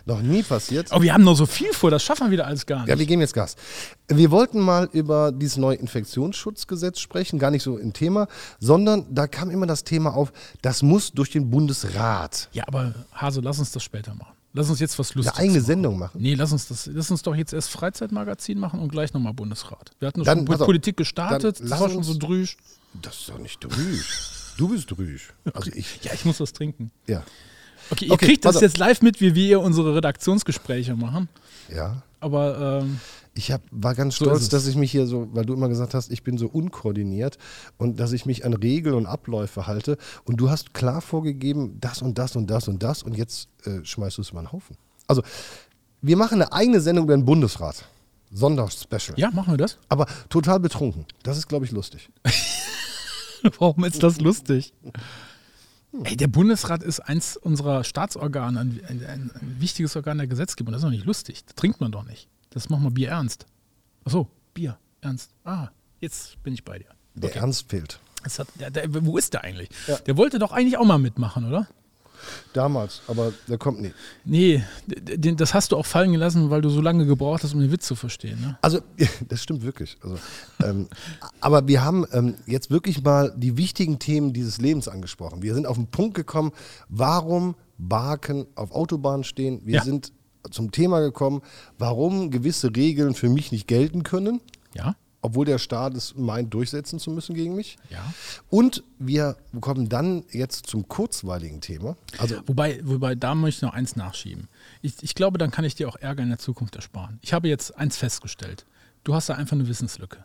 noch nie passiert. Aber wir haben noch so viel vor, das schaffen wir wieder alles gar nicht. Ja, wir geben jetzt Gas. Wir wollten mal über dieses neue Infektionsschutzgesetz sprechen, gar nicht so im Thema, sondern da kam immer das Thema auf, das muss durch den Bundesrat Ja, aber Hase, lass uns das später machen. Lass uns jetzt was eine Lustiges eigene machen. Sendung machen. Nee, lass uns das, lass uns doch jetzt erst Freizeitmagazin machen und gleich nochmal Bundesrat. Wir hatten Dann, schon auf, Politik gestartet, das war schon so drüsch. Das ist doch nicht drüsch. Du bist drüsch. (laughs) Also ich, Ja, ich muss was trinken. ja. Okay, ihr Okay, kriegt das jetzt live mit, wie wir unsere Redaktionsgespräche machen. Ja. Aber ähm, Ich hab, war ganz So stolz, dass ich mich hier so, weil du immer gesagt hast, ich bin so unkoordiniert und dass ich mich an Regeln und Abläufe halte. Und du hast klar vorgegeben, das und das und das und das und jetzt äh, schmeißt du es über den Haufen. Also, wir machen eine eigene Sendung über den Bundesrat. Sonderspecial. ja, machen wir das. Aber total betrunken. Das ist, glaube ich, lustig. (laughs) Warum ist das lustig? Ey, der Bundesrat ist eins unserer Staatsorgane, ein, ein, ein, wichtiges Organ der Gesetzgebung. Das ist doch nicht lustig. Das trinkt man doch nicht. Das machen wir Bier ernst. Achso, Bier ernst. Ah, jetzt bin ich bei dir. Der Ernst fehlt. Hat, der, der, wo ist der eigentlich? Der wollte doch eigentlich auch mal mitmachen, oder? Damals, aber der kommt nie. Nee, den, das hast du auch fallen gelassen, weil du so lange gebraucht hast, um den Witz zu verstehen. Ne? Also, (laughs) das stimmt wirklich. Also, ähm, aber wir haben ähm, jetzt wirklich mal die wichtigen Themen dieses Lebens angesprochen. Wir sind auf den Punkt gekommen, warum Barken auf Autobahnen stehen. Wir Ja. sind zum Thema gekommen, warum gewisse Regeln für mich nicht gelten können, Ja? Obwohl der Staat es meint, durchsetzen zu müssen gegen mich. Ja. Und wir kommen dann jetzt zum kurzweiligen Thema. Also, Wobei, wobei, da möchte ich noch eins nachschieben. Ich, ich glaube, dann kann ich dir auch Ärger in der Zukunft ersparen. Ich habe jetzt eins festgestellt. Du hast da einfach eine Wissenslücke.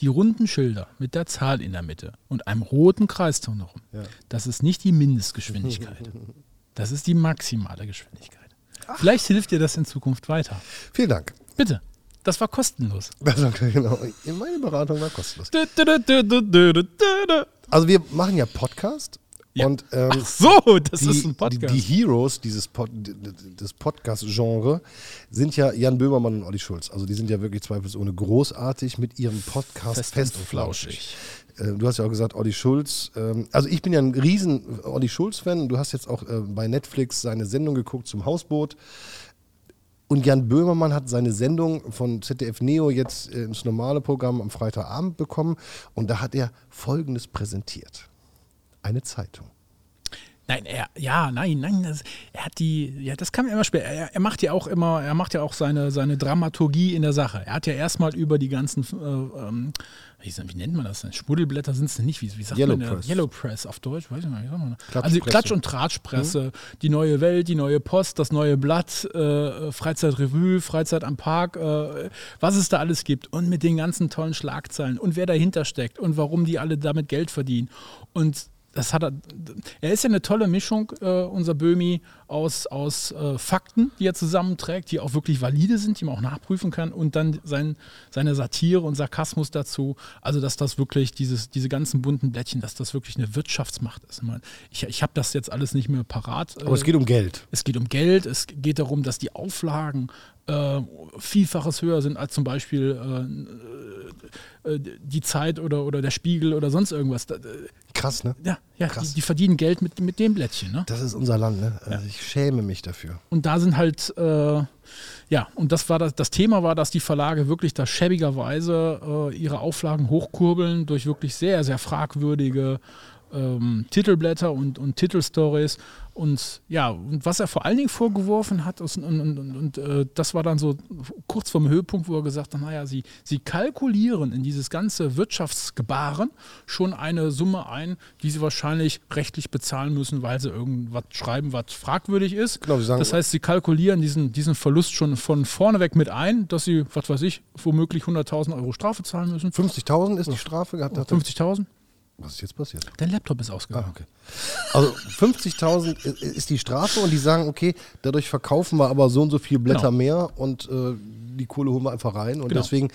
Die runden Schilder mit der Zahl in der Mitte und einem roten Kreis drumherum, das ist nicht die Mindestgeschwindigkeit. (laughs) Das ist die maximale Geschwindigkeit. Vielleicht hilft dir das in Zukunft weiter. vielen Dank. Bitte. Das war kostenlos. (laughs) Also, genau, meine Beratung war kostenlos. Also, wir machen ja Podcast. Ja. Und ähm, Ach so, das die, ist ein Podcast. Die, die Heroes dieses Pod, des Podcast-Genre sind ja Jan Böhmermann und Olli Schulz. Also die sind ja wirklich zweifelsohne großartig mit ihrem Podcast Fest Fest, und und Flauschig. Äh, Du hast ja auch gesagt, Olli Schulz. Ähm, also ich bin ja ein riesen Olli Schulz-Fan. Du hast jetzt auch äh, bei Netflix seine Sendung geguckt zum Hausboot. Und Jan Böhmermann hat seine Sendung von ZDF Neo jetzt äh, ins normale Programm am Freitagabend bekommen. Und da hat er Folgendes präsentiert. Eine Zeitung. Nein, er, ja, nein, nein, das, er hat die, ja, das kam immer später. Er, er macht ja auch immer, er macht ja auch seine, seine Dramaturgie in der Sache. Er hat ja erstmal über die ganzen, äh, ähm, wie, wie nennt man das denn? Schmuddelblätter sind es nicht, wie, wie sagt Yellow man? Press. Yellow Press auf Deutsch, weiß ich nicht, wie sagt man das? Also Klatsch- und Tratschpresse, die neue Welt, die neue Post, das neue Blatt, äh, Freizeitrevue, Freizeit am Park, äh, was es da alles gibt und mit den ganzen tollen Schlagzeilen und wer dahinter steckt und warum die alle damit Geld verdienen. Und das hat er, er ist ja eine tolle Mischung, äh, unser Böhmi, aus, aus äh, Fakten, die er zusammenträgt, die auch wirklich valide sind, die man auch nachprüfen kann und dann sein, seine Satire und Sarkasmus dazu. Also, dass das wirklich, dieses, diese ganzen bunten Blättchen, dass das wirklich eine Wirtschaftsmacht ist. Ich, ich, ich habe das jetzt alles nicht mehr parat. Aber es geht um Geld. Es geht um Geld, es geht darum, dass die Auflagen äh, Vielfaches höher sind als zum Beispiel äh, äh, die Zeit oder, oder der Spiegel oder sonst irgendwas. Äh, Krass, ne? ja, ja Krass. die, die verdienen Geld mit, mit dem Blättchen. Ne? Das ist unser Land, ne? Also Ich schäme mich dafür. Und da sind halt, äh, ja, und das war das, das Thema war, dass die Verlage wirklich da schäbigerweise äh, ihre Auflagen hochkurbeln durch wirklich sehr, sehr fragwürdige ähm, Titelblätter und, und Titelstories. Und ja, und was er vor allen Dingen vorgeworfen hat, und, und, und, und äh, das war dann so kurz vorm Höhepunkt, wo er gesagt hat, naja, sie, sie kalkulieren in dieses ganze Wirtschaftsgebaren schon eine Summe ein, die sie wahrscheinlich rechtlich bezahlen müssen, weil sie irgendwas schreiben, was fragwürdig ist. Sagen- das heißt, sie kalkulieren diesen, diesen Verlust schon von vorneweg mit ein, dass sie, was weiß ich, womöglich 100.000 Euro Strafe zahlen müssen. 50.000 ist die Strafe gehabt. hat er- 50.000? Was ist jetzt passiert? Dein Laptop ist ausgegangen. Ah, okay. Also 50.000 i- ist die Strafe und die sagen, okay, dadurch verkaufen wir aber so und so viel Blätter Genau. mehr und äh, die Kohle holen wir einfach rein und Genau. deswegen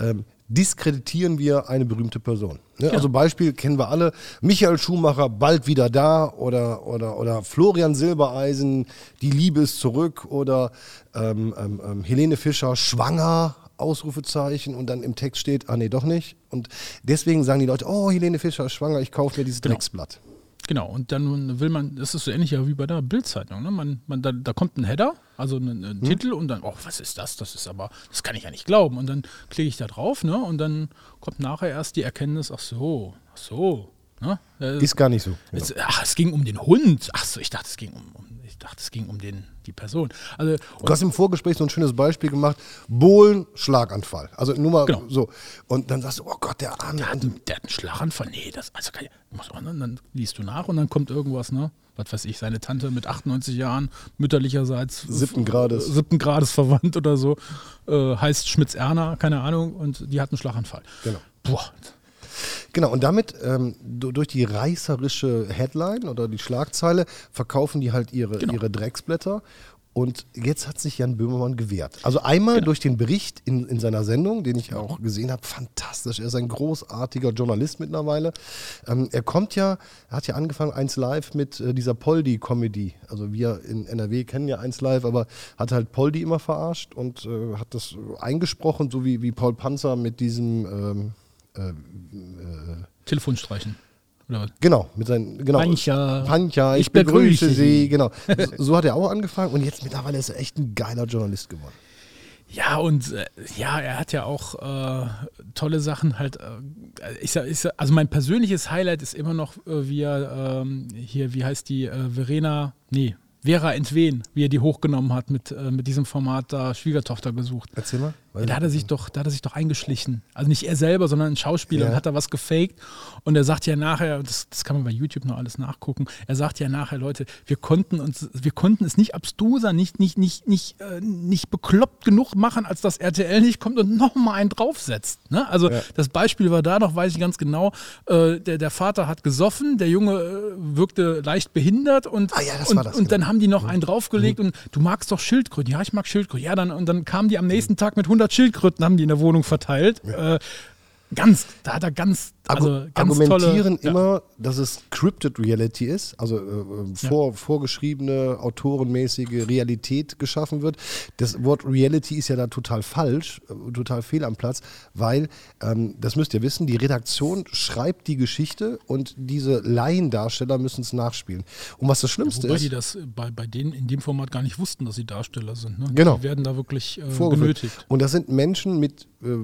ähm, diskreditieren wir eine berühmte Person. Ne? Genau. Also Beispiel kennen wir alle, Michael Schumacher bald wieder da oder, oder, oder Florian Silbereisen, die Liebe ist zurück oder ähm, ähm, ähm, Helene Fischer schwanger, Ausrufezeichen und dann im Text steht, ah nee, doch nicht. Und deswegen sagen die Leute, oh, Helene Fischer ist schwanger, ich kaufe mir dieses Genau. Drecksblatt. Genau, und dann will man, das ist so ähnlich wie bei der Bildzeitung. Ne? Man, man, da, da kommt ein Header, also ein, ein Hm? Titel und dann, oh, was ist das? Das ist aber, das kann ich ja nicht glauben. Und dann klicke ich da drauf, ne? Und dann kommt nachher erst die Erkenntnis, ach so, ach so. Ne? Ist gar nicht so. es, ach, es ging um den Hund. Ach so, ich dachte, es ging um, um ich dachte, es ging um den, die Person. Also, Du hast im Vorgespräch so ein schönes Beispiel gemacht. Bohlen, Schlaganfall. Also nur mal Genau. so. Und dann sagst du, oh Gott, der Arme. der hat, einen- der hat einen Schlaganfall. Nee, das, also kann ich, muss auch, ne? dann liest du nach und dann kommt irgendwas, ne? Was weiß ich, seine Tante mit 98 Jahren, mütterlicherseits Siebten Grades. siebten Grades verwandt oder so, äh, heißt Schmitz-Erna, keine Ahnung, und die hat einen Schlaganfall. Genau. Boah, Genau, und damit ähm, du- durch die reißerische Headline oder die Schlagzeile verkaufen die halt ihre, Genau. ihre Drecksblätter. Und jetzt hat sich Jan Böhmermann gewehrt. Also einmal Genau. durch den Bericht in, in seiner Sendung, den ich auch gesehen habe, fantastisch. Er ist ein großartiger Journalist mittlerweile. Ähm, er kommt ja, er hat ja angefangen 1 Live mit äh, dieser Poldi-Comedy. Also wir in NRW kennen ja 1 Live, aber hat halt Poldi immer verarscht und äh, hat das eingesprochen, so wie, wie Paul Panzer mit diesem ähm, äh, Telefon streichen. Genau, mit seinen, genau. Pancha, Pancha, ich, ich begrüße, begrüße Sie. Genau. (laughs) So, so hat er auch angefangen und jetzt mittlerweile ist er echt ein geiler Journalist geworden. Ja, und äh, ja, er hat ja auch äh, tolle Sachen halt. Äh, ich sag, ich sag, also mein persönliches Highlight ist immer noch, äh, wie er ähm, hier, wie heißt die, äh, Verena, nee, Vera Entwen, wie er die hochgenommen hat mit, äh, mit diesem Format da Schwiegertochter gesucht. Erzähl mal. Ja, da hat er sich doch, da hat er sich doch eingeschlichen. Also nicht er selber, sondern ein Schauspieler Ja. und hat da was gefaked. Und er sagt ja nachher, das, das kann man bei YouTube noch alles nachgucken, er sagt ja nachher, Leute, wir konnten uns, wir konnten es nicht abstruser, nicht, nicht, nicht, nicht, äh, nicht bekloppt genug machen, als dass RTL nicht kommt und nochmal einen draufsetzt. Ne? Also Ja. das Beispiel war da noch, weiß ich ganz genau, äh, der, der Vater hat gesoffen, der Junge äh, wirkte leicht behindert und, Ah ja, das und, war das, und dann genau. Haben die noch einen draufgelegt und du magst doch Schildkröten. Ja, ich mag Schildkröten. Ja, dann, und dann kamen die am nächsten Tag mit 100 Schildkröten, haben die in der Wohnung verteilt. Äh, ganz, da hat er ganz, also ganz argumentieren tolle, immer, dass es Scripted Reality ist, also äh, äh, vor, vorgeschriebene, autorenmäßige Realität geschaffen wird. Das Wort Reality ist ja da total falsch, äh, total fehl am Platz, weil, ähm, das müsst ihr wissen, die Redaktion schreibt die Geschichte und diese Laiendarsteller müssen es nachspielen. Und was das Ja, Schlimmste wobei ist, die das bei, bei denen in dem Format gar nicht wussten, dass sie Darsteller sind. Ne? Genau. Die werden da wirklich äh, genötigt. Und das sind Menschen mit, äh,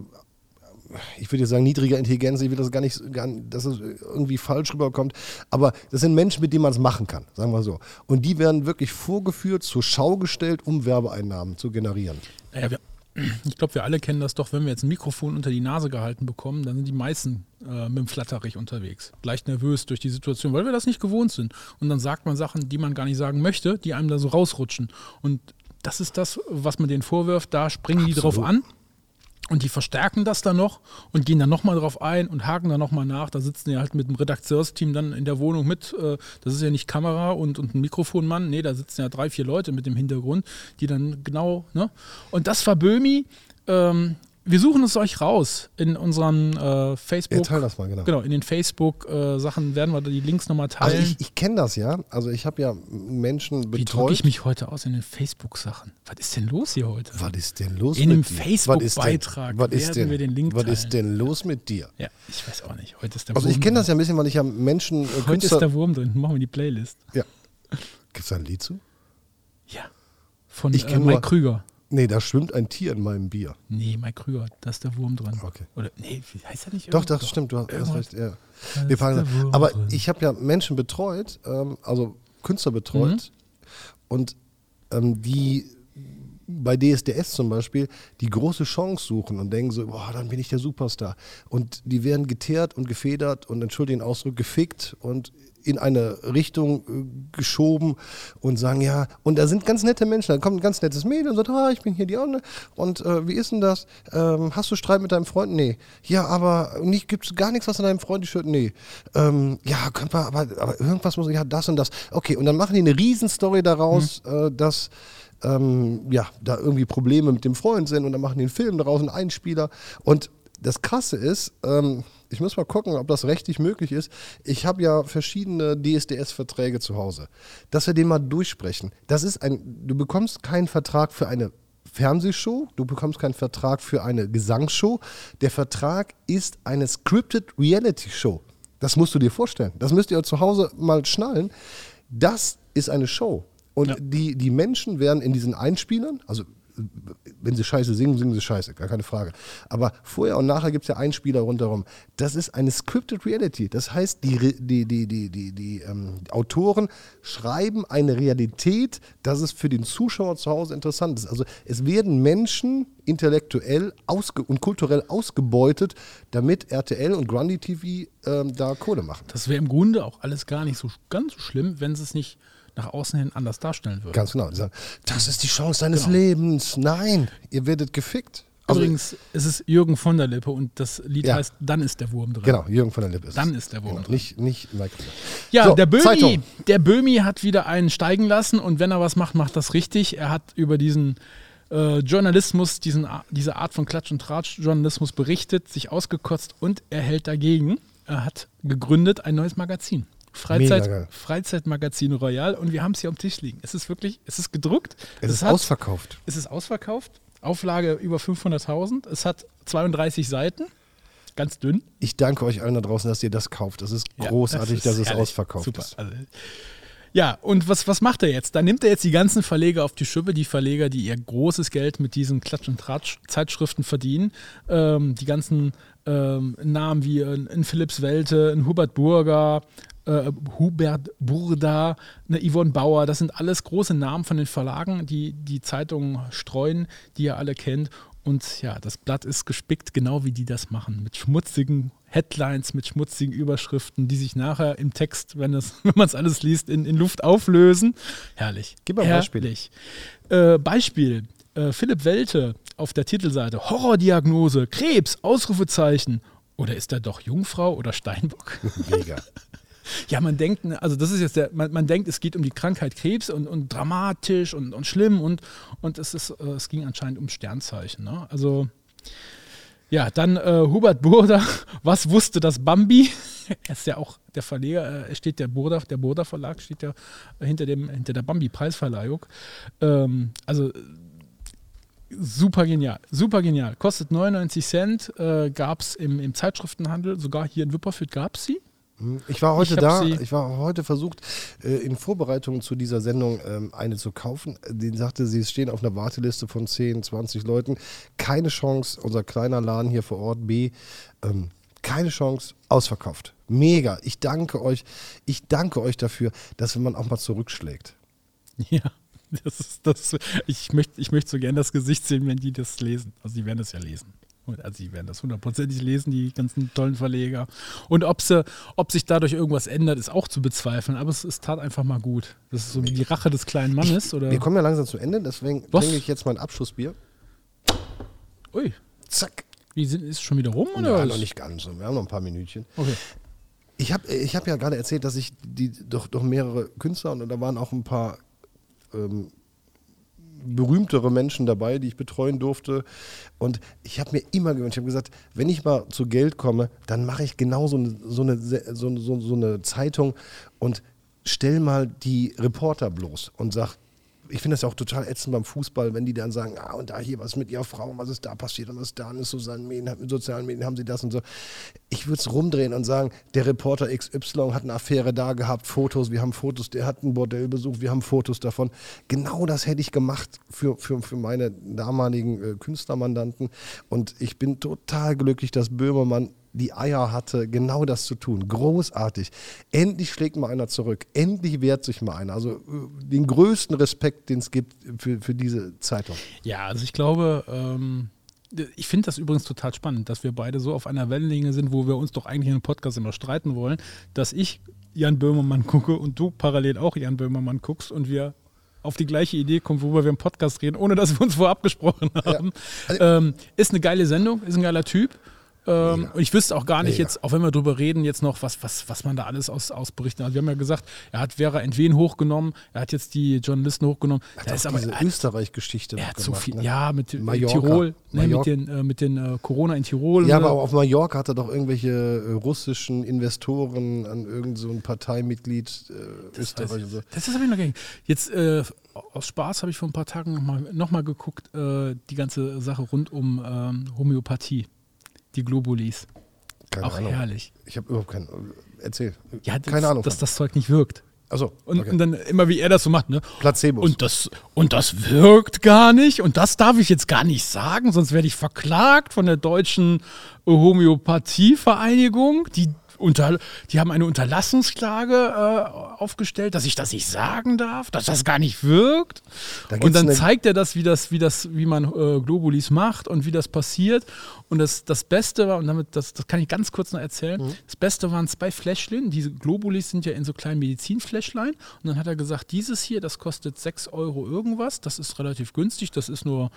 ich würde jetzt sagen, niedriger Intelligenz, ich will das gar nicht, gar, dass es irgendwie falsch rüberkommt, aber das sind Menschen, mit denen man es machen kann, sagen wir so. Und die werden wirklich vorgeführt, zur Schau gestellt, um Werbeeinnahmen zu generieren. Naja, wir, (clears throat) ich glaube, wir alle kennen das doch, wenn wir jetzt ein Mikrofon unter die Nase gehalten bekommen, dann sind die meisten äh, mit dem Flatterich unterwegs. Leicht nervös durch die Situation, weil wir das nicht gewohnt sind. Und dann sagt man Sachen, die man gar nicht sagen möchte, die einem da so rausrutschen. Und das ist das, was man denen vorwirft, da springen die drauf an. Und die verstärken das dann noch und gehen dann nochmal drauf ein und haken dann nochmal nach. Da sitzen die halt mit dem Redakteursteam dann in der Wohnung mit. äh, Das ist ja nicht Kamera und, und ein Mikrofonmann. Nee, da sitzen ja drei, vier Leute mit dem Hintergrund, die dann genau, ne? Und das war Böhmi. Ähm, wir suchen es euch raus in unseren äh, Facebook. Ja, teil das mal, genau. Genau, in den Facebook-Sachen werden wir die Links nochmal Also teilen. ich, ich kenne das ja. Also ich habe ja Menschen Wie drücke betreut. ich mich heute aus in den Facebook-Sachen? Was ist denn los hier heute? was ist denn los In mit einem dir? Facebook-Beitrag Was ist denn- was ist werden denn, wir den Link Was teilen. ist denn los mit dir? Ja, ich weiß auch nicht. Heute ist der Also Wurm ich kenne das ja ein bisschen, weil ich ja Menschen, äh, Heute ist Künstler... der Wurm drin. Machen wir die Playlist. ja. Gibt es da ein Lied zu? Ja. Von Ich äh, Mike Krüger. Nee, da schwimmt ein Tier in meinem Bier. Nee, Mike Krüger, da ist der Wurm drin. Okay. Oder, nee, wie heißt er nicht? Doch, das stimmt, du hast, recht. Ja. Wir. Wurm Aber drin. ich habe ja Menschen betreut, ähm, also Künstler betreut Mhm. und ähm, die bei DSDS zum Beispiel die große Chance suchen und denken so, boah, dann bin ich der Superstar. Und die werden geteert und gefedert und entschuldigen den Ausdruck, gefickt und in eine Richtung äh, geschoben und sagen, ja, und da sind ganz nette Menschen, da kommt ein ganz nettes Mädel und sagt, ah, ich bin hier die Anne und äh, wie ist denn das? Ähm, hast du Streit mit deinem Freund? Nee. Ja, aber nicht, gibt es gar nichts, was an deinem Freund stört? Nee. Ähm, ja, können wir, aber, aber irgendwas muss, ja, das und das. Okay, und dann machen die eine Riesenstory daraus, äh, dass ähm, ja, da irgendwie Probleme mit dem Freund sind und dann machen die einen Film daraus, einen Einspieler. Und das Krasse ist, ähm, ich muss mal gucken, ob das rechtlich möglich ist. Ich habe ja verschiedene DSDS-Verträge zu Hause. Dass wir den mal durchsprechen. Das ist ein, du bekommst keinen Vertrag für eine Fernsehshow, du bekommst keinen Vertrag für eine Gesangsshow. Der Vertrag ist eine Scripted Reality Show. Das musst du dir vorstellen. Das müsst ihr zu Hause mal schnallen. Das ist eine Show. Und Ja. die, die Menschen werden in diesen Einspielern, also wenn sie scheiße singen, singen sie scheiße, gar keine Frage. Aber vorher und nachher gibt es ja Einspieler rundherum. Das ist eine scripted reality. Das heißt, die, die, die, die, die, die ähm, Autoren schreiben eine Realität, dass es für den Zuschauer zu Hause interessant ist. Also es werden Menschen intellektuell und kulturell ausgebeutet, damit RTL und Grundy TV ähm, da Kohle machen. Das wäre im Grunde auch alles gar nicht so ganz so schlimm, wenn sie es nicht nach außen hin anders darstellen würden. Ganz genau. Die sagen, das ist die Chance deines Genau. Lebens. Nein, ihr werdet gefickt. Also, Übrigens, es ist Jürgen von der Lippe und das Lied Ja. heißt Dann ist der Wurm drin. Genau, Jürgen von der Lippe ist Dann ist der Wurm Genau, drin. nicht, nicht Krüger. Ja, So, der Böhmi, Zeitung. der Böhmi hat wieder einen steigen lassen und wenn er was macht, macht das richtig. Er hat über diesen äh, Journalismus, diesen, diese Art von Klatsch- und Tratsch-Journalismus berichtet, sich ausgekotzt und er hält dagegen. Er hat gegründet ein neues Magazin. Freizeit, Freizeitmagazin Royal und wir haben es hier am Tisch liegen. Es ist wirklich, es ist gedruckt. Es ist hat- ausverkauft. es ist ausverkauft. Auflage über 500.000. Es hat 32 Seiten. Ganz dünn. Ich danke euch allen da draußen, dass ihr das kauft. Das ist Ja, großartig, dass es herrlich. ausverkauft Super. ist. Also, ja, und was, was macht er jetzt? Da nimmt er jetzt die ganzen Verleger auf die Schippe, die Verleger, die ihr großes Geld mit diesen Klatsch- und Tratsch-Zeitschriften verdienen. Ähm, die ganzen ähm, Namen wie ein, ein Philips Welte, ein Hubert Burger, äh, Hubert Burda, eine Yvonne Bauer, das sind alles große Namen von den Verlagen, die die Zeitungen streuen, die ihr alle kennt. Und ja, das Blatt ist gespickt, genau wie die das machen, mit schmutzigen Headlines, mit schmutzigen Überschriften, die sich nachher im Text, wenn, das- (laughs) wenn man es alles liest, in, in Luft auflösen. Herrlich. Gib mal ein Beispiel. Äh, Beispiel. Äh, Philipp Welte auf der Titelseite. Horrordiagnose, Krebs, Ausrufezeichen. Oder ist er doch Jungfrau oder Steinbock? Mega. (laughs) Ja, man denkt, ne, also das ist jetzt der, man, man denkt, es geht um die Krankheit Krebs und, und dramatisch und, und schlimm und, und es, ist, äh, es ging anscheinend um Sternzeichen. Ne? Also, ja, dann äh, Hubert Burda, (laughs) was wusste das Bambi? (laughs) er ist ja auch der Verleger, äh, steht der Burda, der Burda Verlag steht ja hinter, dem, hinter der Bambi-Preisverleihung. Ähm, also super genial, super genial. Kostet 99 Cent, äh, gab es im, im Zeitschriftenhandel, sogar hier in Wipperfürth gab es sie. Ich war heute Ich da, ich war heute versucht, äh, in Vorbereitung zu dieser Sendung ähm, eine zu kaufen. Die sagte, sie stehen auf einer Warteliste von 10, 20 Leuten. Keine Chance, unser kleiner Laden hier vor Ort B, ähm, keine Chance, ausverkauft. Mega. Ich danke euch, ich danke euch dafür, dass man auch mal zurückschlägt. Ja, das ist das. Ich möchte, ich möchte so gerne das Gesicht sehen, wenn die das lesen. Also die werden das ja lesen. Und Also die werden das hundertprozentig lesen, die ganzen tollen Verleger. Und ob, sie, ob sich dadurch irgendwas ändert, ist auch zu bezweifeln. Aber es, es tat einfach mal gut. Das ist so wie die Rache des kleinen Mannes. Oder? Wir kommen ja langsam zu Ende, deswegen Was? trinke ich jetzt mein Abschlussbier. Ui, Zack. wie sind, ist es schon wieder rum? Oder? Ja, noch nicht ganz. Wir haben noch ein paar Minütchen. Okay. Ich habe ich hab ja gerade erzählt, dass ich die doch, doch mehrere Künstler und da waren auch ein paar ähm, berühmtere Menschen dabei, die ich betreuen durfte. Und ich habe mir immer gewünscht, ich habe gesagt, wenn ich mal zu Geld komme, dann mache ich genau so eine, so eine, so, so, so eine Zeitung und stell mal die Reporter bloß und sag, ich finde das auch total ätzend beim Fußball, wenn die dann sagen, ah, und da hier was mit ihrer Frau, was ist da passiert und was da in sozialen Medien, mit sozialen Medien haben sie das und so. Ich würde es rumdrehen und sagen, der Reporter XY hat eine Affäre da gehabt, Fotos, wir haben Fotos, der hat ein Bordell besucht, wir haben Fotos davon. Genau das hätte ich gemacht für, für, für meine damaligen äh, Künstlermandanten und ich bin total glücklich, dass Böhmermann die Eier hatte, genau das zu tun. Großartig. Endlich schlägt mal einer zurück. Endlich wehrt sich mal einer. Also äh, den größten Respekt, den es gibt für, für diese Zeitung. Ja, also ich glaube, ähm, ich finde das übrigens total spannend, dass wir beide so auf einer Wellenlänge sind, wo wir uns doch eigentlich in einem Podcast immer streiten wollen, dass ich Jan Böhmermann gucke und du parallel auch Jan Böhmermann guckst und wir auf die gleiche Idee kommen, worüber wir im Podcast reden, ohne dass wir uns vorab gesprochen haben. Ja. Also, ähm, ist eine geile Sendung, ist ein geiler Typ. Ähm, und ich wüsste auch gar nicht Mega. jetzt, auch wenn wir drüber reden, jetzt noch, was, was, was man da alles aus, ausberichten hat. Wir haben ja gesagt, er hat Vera Entwen hochgenommen, er hat jetzt die Journalisten hochgenommen. Hat ist aber, diese Österreich-Geschichte Er hat so viel, ne? ja, mit Mallorca. Tirol, ne, mit den, äh, mit den äh, Corona in Tirol. Ja, ne? aber auf Mallorca hat er doch irgendwelche äh, russischen Investoren an irgendein so Parteimitglied äh, Österreich so. Das ist aber noch gegen. Jetzt äh, aus Spaß habe ich vor ein paar Tagen nochmal noch mal geguckt, die ganze Sache rund um ähm, Homöopathie die Globulis. Keine auch Ahnung. herrlich. Ich habe überhaupt keinen. Erzähl. Ja, das, Keine Ahnung. Dass das Zeug nicht wirkt. Also und, okay. und, dann immer wie er das so macht, ne? Placebos. Und das, und das wirkt gar nicht. Und das darf ich jetzt gar nicht sagen, sonst werde ich verklagt von der deutschen Homöopathievereinigung. Die unter, die haben eine Unterlassungsklage äh, aufgestellt, dass ich das nicht sagen darf, dass das gar nicht wirkt. Da und dann zeigt er das, wie das, wie das, wie man äh, Globulis macht und wie das passiert. Und das, das Beste war, und damit, das, das kann ich ganz kurz noch erzählen, mhm. das Beste waren zwei Fläschchen. Diese Globulis sind ja in so kleinen Medizinfläschlein. Und dann hat er gesagt, dieses hier, das kostet 6 Euro irgendwas. Das ist relativ günstig, das ist nur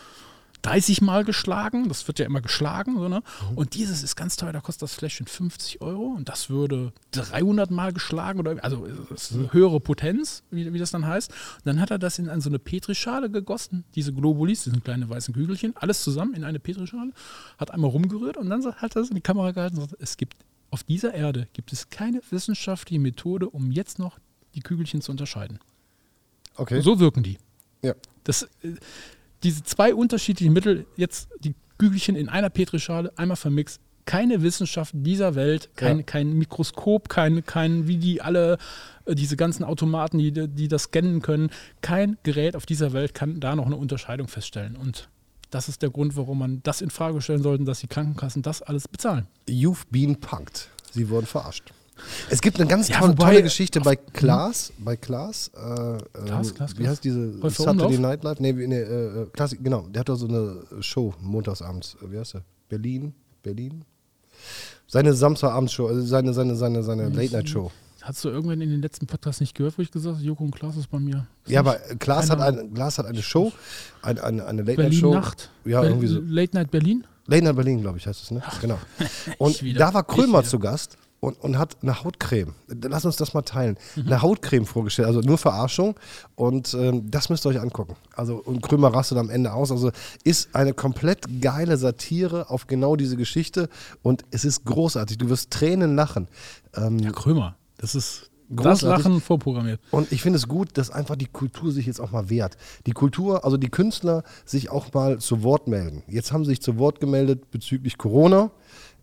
30 Mal geschlagen. Das wird ja immer geschlagen. So, ne? Mhm. Und dieses ist ganz teuer, da kostet das Fläschchen 50 Euro. Und das würde 300 Mal geschlagen. Oder, also eine höhere Potenz, wie, wie das dann heißt. Und dann hat er das in so eine Petrischale gegossen. Diese Globulis, diese kleine weißen Kügelchen. Alles zusammen in eine Petrischale. Hat einmal rumgerührt und dann hat er das in die Kamera gehalten und gesagt, es gibt auf dieser Erde gibt es keine wissenschaftliche Methode, um jetzt noch die Kügelchen zu unterscheiden. Okay. So wirken die. Ja. Das, äh, diese zwei unterschiedlichen Mittel, jetzt die Kügelchen in einer Petrischale, einmal vermixt, keine Wissenschaft dieser Welt, kein, ja. kein Mikroskop, kein, kein, wie die alle, äh, diese ganzen Automaten, die, die das scannen können, kein Gerät auf dieser Welt kann da noch eine Unterscheidung feststellen. Und das ist der Grund, warum man das in Frage stellen sollte, dass die Krankenkassen das alles bezahlen. You've been punked. Sie wurden verarscht. Es gibt eine ganz ja, tolle, wobei, Geschichte bei Klaas, bei Klaas, äh, Klaas, Klaas, wie heißt diese Häufer Saturday? Night Live? Nee, nee äh, Klaas, genau, der hat doch so eine Show montagsabends, wie heißt der? Berlin, Berlin? Seine Samstagabendshow, also seine, seine, seine, seine Late-Night-Show. Hast du irgendwann in den letzten Podcast nicht gehört, wo ich gesagt habe, Joko und Klaas ist bei mir? Ist ja, aber Klaas hat, eine, Klaas hat eine Show, eine, eine, eine Late-Night-Show. Nacht? Ja, irgendwie so. Late Night Berlin? Late Night Berlin, glaube ich, heißt es, ne? Ach, genau. (laughs) Und da war Krömer zu Gast und, und hat eine Hautcreme. Lass uns das mal teilen. Mhm. Eine Hautcreme vorgestellt, also nur Verarschung. Und ähm, das müsst ihr euch angucken. Also, und Krömer rastet am Ende aus. Also ist eine komplett geile Satire auf genau diese Geschichte. Und es ist großartig. Du wirst Tränen lachen. Ähm, ja, Krömer, das ist Großartig. Das Lachen vorprogrammiert. Und ich finde es gut, dass einfach die Kultur sich jetzt auch mal wehrt. Die Kultur, also die Künstler sich auch mal zu Wort melden. Jetzt haben sie sich zu Wort gemeldet bezüglich Corona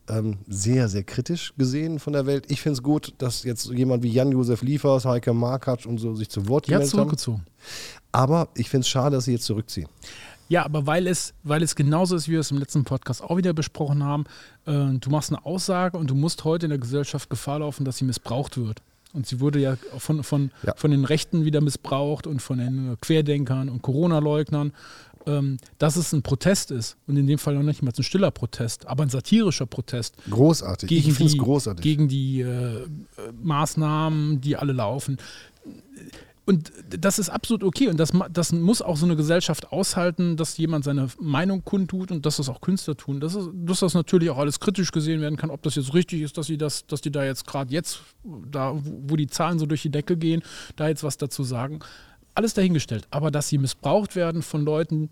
ähm, sehr, sehr kritisch gesehen von der Welt. Ich finde es gut, dass jetzt jemand wie Jan-Josef Liefers, Heike Markatsch und so sich zu Wort gemeldet haben. zurückgezogen. Aber ich finde es schade, dass sie jetzt zurückziehen. Ja, aber weil es, weil es genauso ist, wie wir es im letzten Podcast auch wieder besprochen haben, äh, du machst eine Aussage und du musst heute in der Gesellschaft Gefahr laufen, dass sie missbraucht wird. Und sie wurde ja von, von, ja. von den Rechten wieder missbraucht und von den Querdenkern und Corona-Leugnern ähm, dass es ein Protest ist und in dem Fall noch nicht mal ein stiller Protest, aber ein satirischer Protest. Großartig. Gegen ich die, großartig. Gegen die äh, Maßnahmen, die alle laufen. Und das ist absolut okay und das, das muss auch so eine Gesellschaft aushalten, dass jemand seine Meinung kundtut und dass das auch Künstler tun. Das ist, dass das natürlich auch alles kritisch gesehen werden kann, ob das jetzt richtig ist, dass sie das, dass die da jetzt gerade jetzt, da wo die Zahlen so durch die Decke gehen, da jetzt was dazu sagen alles dahingestellt. Aber dass sie missbraucht werden von Leuten,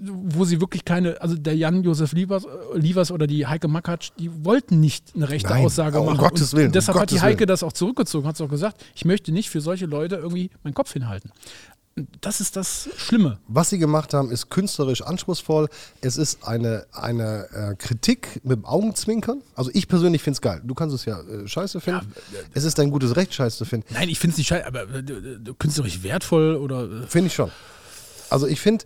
wo sie wirklich keine, also der Jan-Josef Lievers, äh, Lievers oder die Heike Makatsch, die wollten nicht eine rechte Nein, Aussage um machen. Gottes Und Willen, um deshalb hat die Gottes Heike Willen. das auch zurückgezogen, hat es auch gesagt, ich möchte nicht für solche Leute irgendwie meinen Kopf hinhalten. Das ist das Schlimme. Was sie gemacht haben, ist künstlerisch anspruchsvoll. Es ist eine, eine äh, Kritik mit dem Augenzwinkern. Also ich persönlich finde es geil. Du kannst es ja äh, scheiße finden. es ist dein gutes Recht, scheiße zu finden. Nein, ich finde es nicht scheiße, aber äh, äh, künstlerisch wertvoll oder. äh, Finde ich schon. Also ich finde,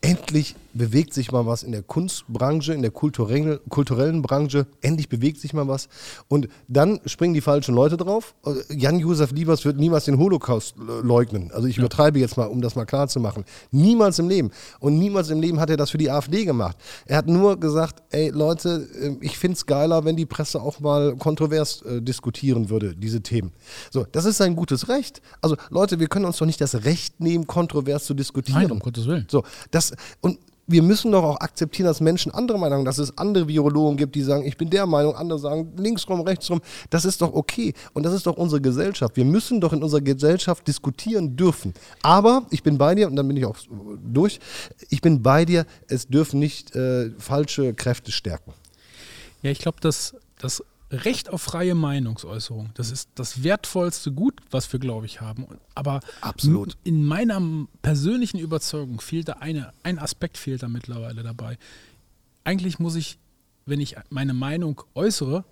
endlich bewegt sich mal was in der Kunstbranche, in der kulturellen, kulturellen Branche. Endlich bewegt sich mal was. Und dann springen die falschen Leute drauf. Äh, Jan-Josef Liebers wird niemals den Holocaust leugnen. Also ich übertreibe jetzt mal, um das mal klar zu machen. Niemals im Leben. Und niemals im Leben hat er das für die AfD gemacht. Er hat nur gesagt, ey Leute, äh, ich finde es geiler, wenn die Presse auch mal kontrovers äh, diskutieren würde, diese Themen. So, das ist sein gutes Recht. Also Leute, wir können uns doch nicht das Recht nehmen, kontrovers zu diskutieren. Nein, um Gottes Willen. So, das und wir müssen doch auch akzeptieren, dass Menschen andere Meinungen, dass es andere Virologen gibt, die sagen, ich bin der Meinung, andere sagen linksrum, rechtsrum. Das ist doch okay. Und das ist doch unsere Gesellschaft. Wir müssen doch in unserer Gesellschaft diskutieren dürfen. Aber ich bin bei dir, und dann bin ich auch durch, ich bin bei dir, es dürfen nicht äh, falsche Kräfte stärken. Ja, ich glaube, dass das Recht auf freie Meinungsäußerung, das ist das wertvollste Gut, was wir, glaube ich, haben. Aber Absolut. in meiner persönlichen Überzeugung fehlt da eine, ein Aspekt fehlt da mittlerweile dabei. Eigentlich muss ich, wenn ich meine Meinung äußere,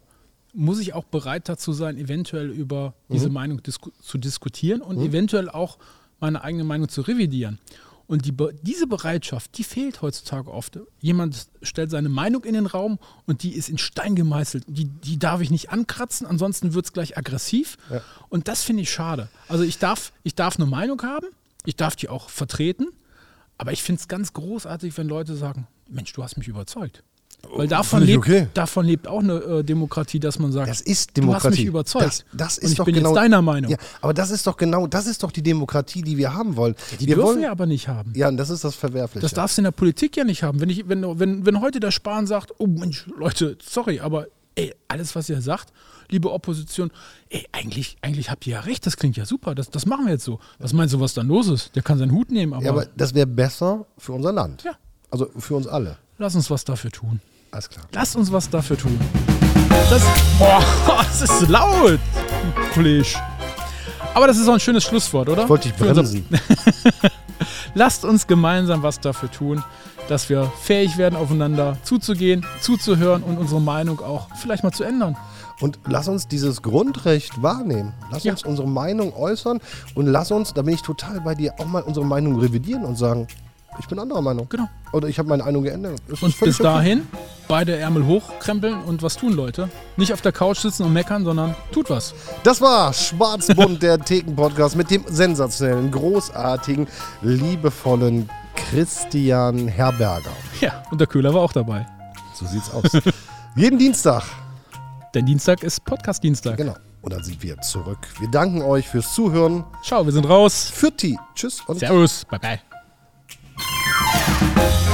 muss ich auch bereit dazu sein, eventuell über diese Meinung disku zu diskutieren und eventuell auch meine eigene Meinung zu revidieren. Und die, diese Bereitschaft, die fehlt heutzutage oft. Jemand stellt seine Meinung in den Raum und die ist in Stein gemeißelt. Die, die darf ich nicht ankratzen, ansonsten wird es gleich aggressiv. Und das finde ich schade. Also ich darf, ich darf eine Meinung haben, ich darf die auch vertreten, aber ich finde es ganz großartig, wenn Leute sagen, Mensch, du hast mich überzeugt. Weil davon, finde ich lebt, okay. davon lebt auch eine äh, Demokratie, dass man sagt, Das ist du hast Demokratie. mich überzeugt. Das, das ist und ich doch bin genau, jetzt deiner Meinung. Ja, aber das ist doch genau, das ist doch die Demokratie, die wir haben wollen. die wir dürfen wollen, wir aber nicht haben. Ja, und das ist das Verwerfliche. Das darfst du in der Politik ja nicht haben. Wenn, ich, wenn, wenn, wenn heute der Spahn sagt, oh Mensch, Leute, sorry, aber ey, alles, was ihr sagt, liebe Opposition, ey, eigentlich, eigentlich habt ihr ja recht, das klingt ja super, das, das machen wir jetzt so. Was meinst du, was dann los ist? Der kann seinen Hut nehmen, aber, Ja, aber das wäre besser für unser Land. Ja. Also für uns alle. Lass uns was dafür tun. Alles klar. Lass uns was dafür tun. Das, boah, (laughs) das ist laut, Kollege. Aber das ist auch ein schönes Schlusswort, oder? Ich wollte dich unser- bremsen. (laughs) Lasst uns gemeinsam was dafür tun, dass wir fähig werden, aufeinander zuzugehen, zuzuhören und unsere Meinung auch vielleicht mal zu ändern. Und lass uns dieses Grundrecht wahrnehmen. Lass Ja. uns unsere Meinung äußern und lass uns, da bin ich total bei dir, auch mal unsere Meinung revidieren und sagen, ich bin anderer Meinung. Genau. Oder ich habe meine Meinung geändert. Das Und bis okay. dahin beide Ärmel hochkrempeln und was tun, Leute. Nicht auf der Couch sitzen und meckern, sondern tut was. Das war Schwarzbund, der Theken-Podcast mit dem sensationellen, großartigen, liebevollen Christian Herberger. Ja, und der Köhler war auch dabei. So sieht's aus. (laughs) Jeden Dienstag. Denn Dienstag ist Podcast-Dienstag. Genau. Und dann sind wir zurück. Wir danken euch fürs Zuhören. Ciao, wir sind raus. Fürti. Tschüss und Servus, bye bye. Thank you.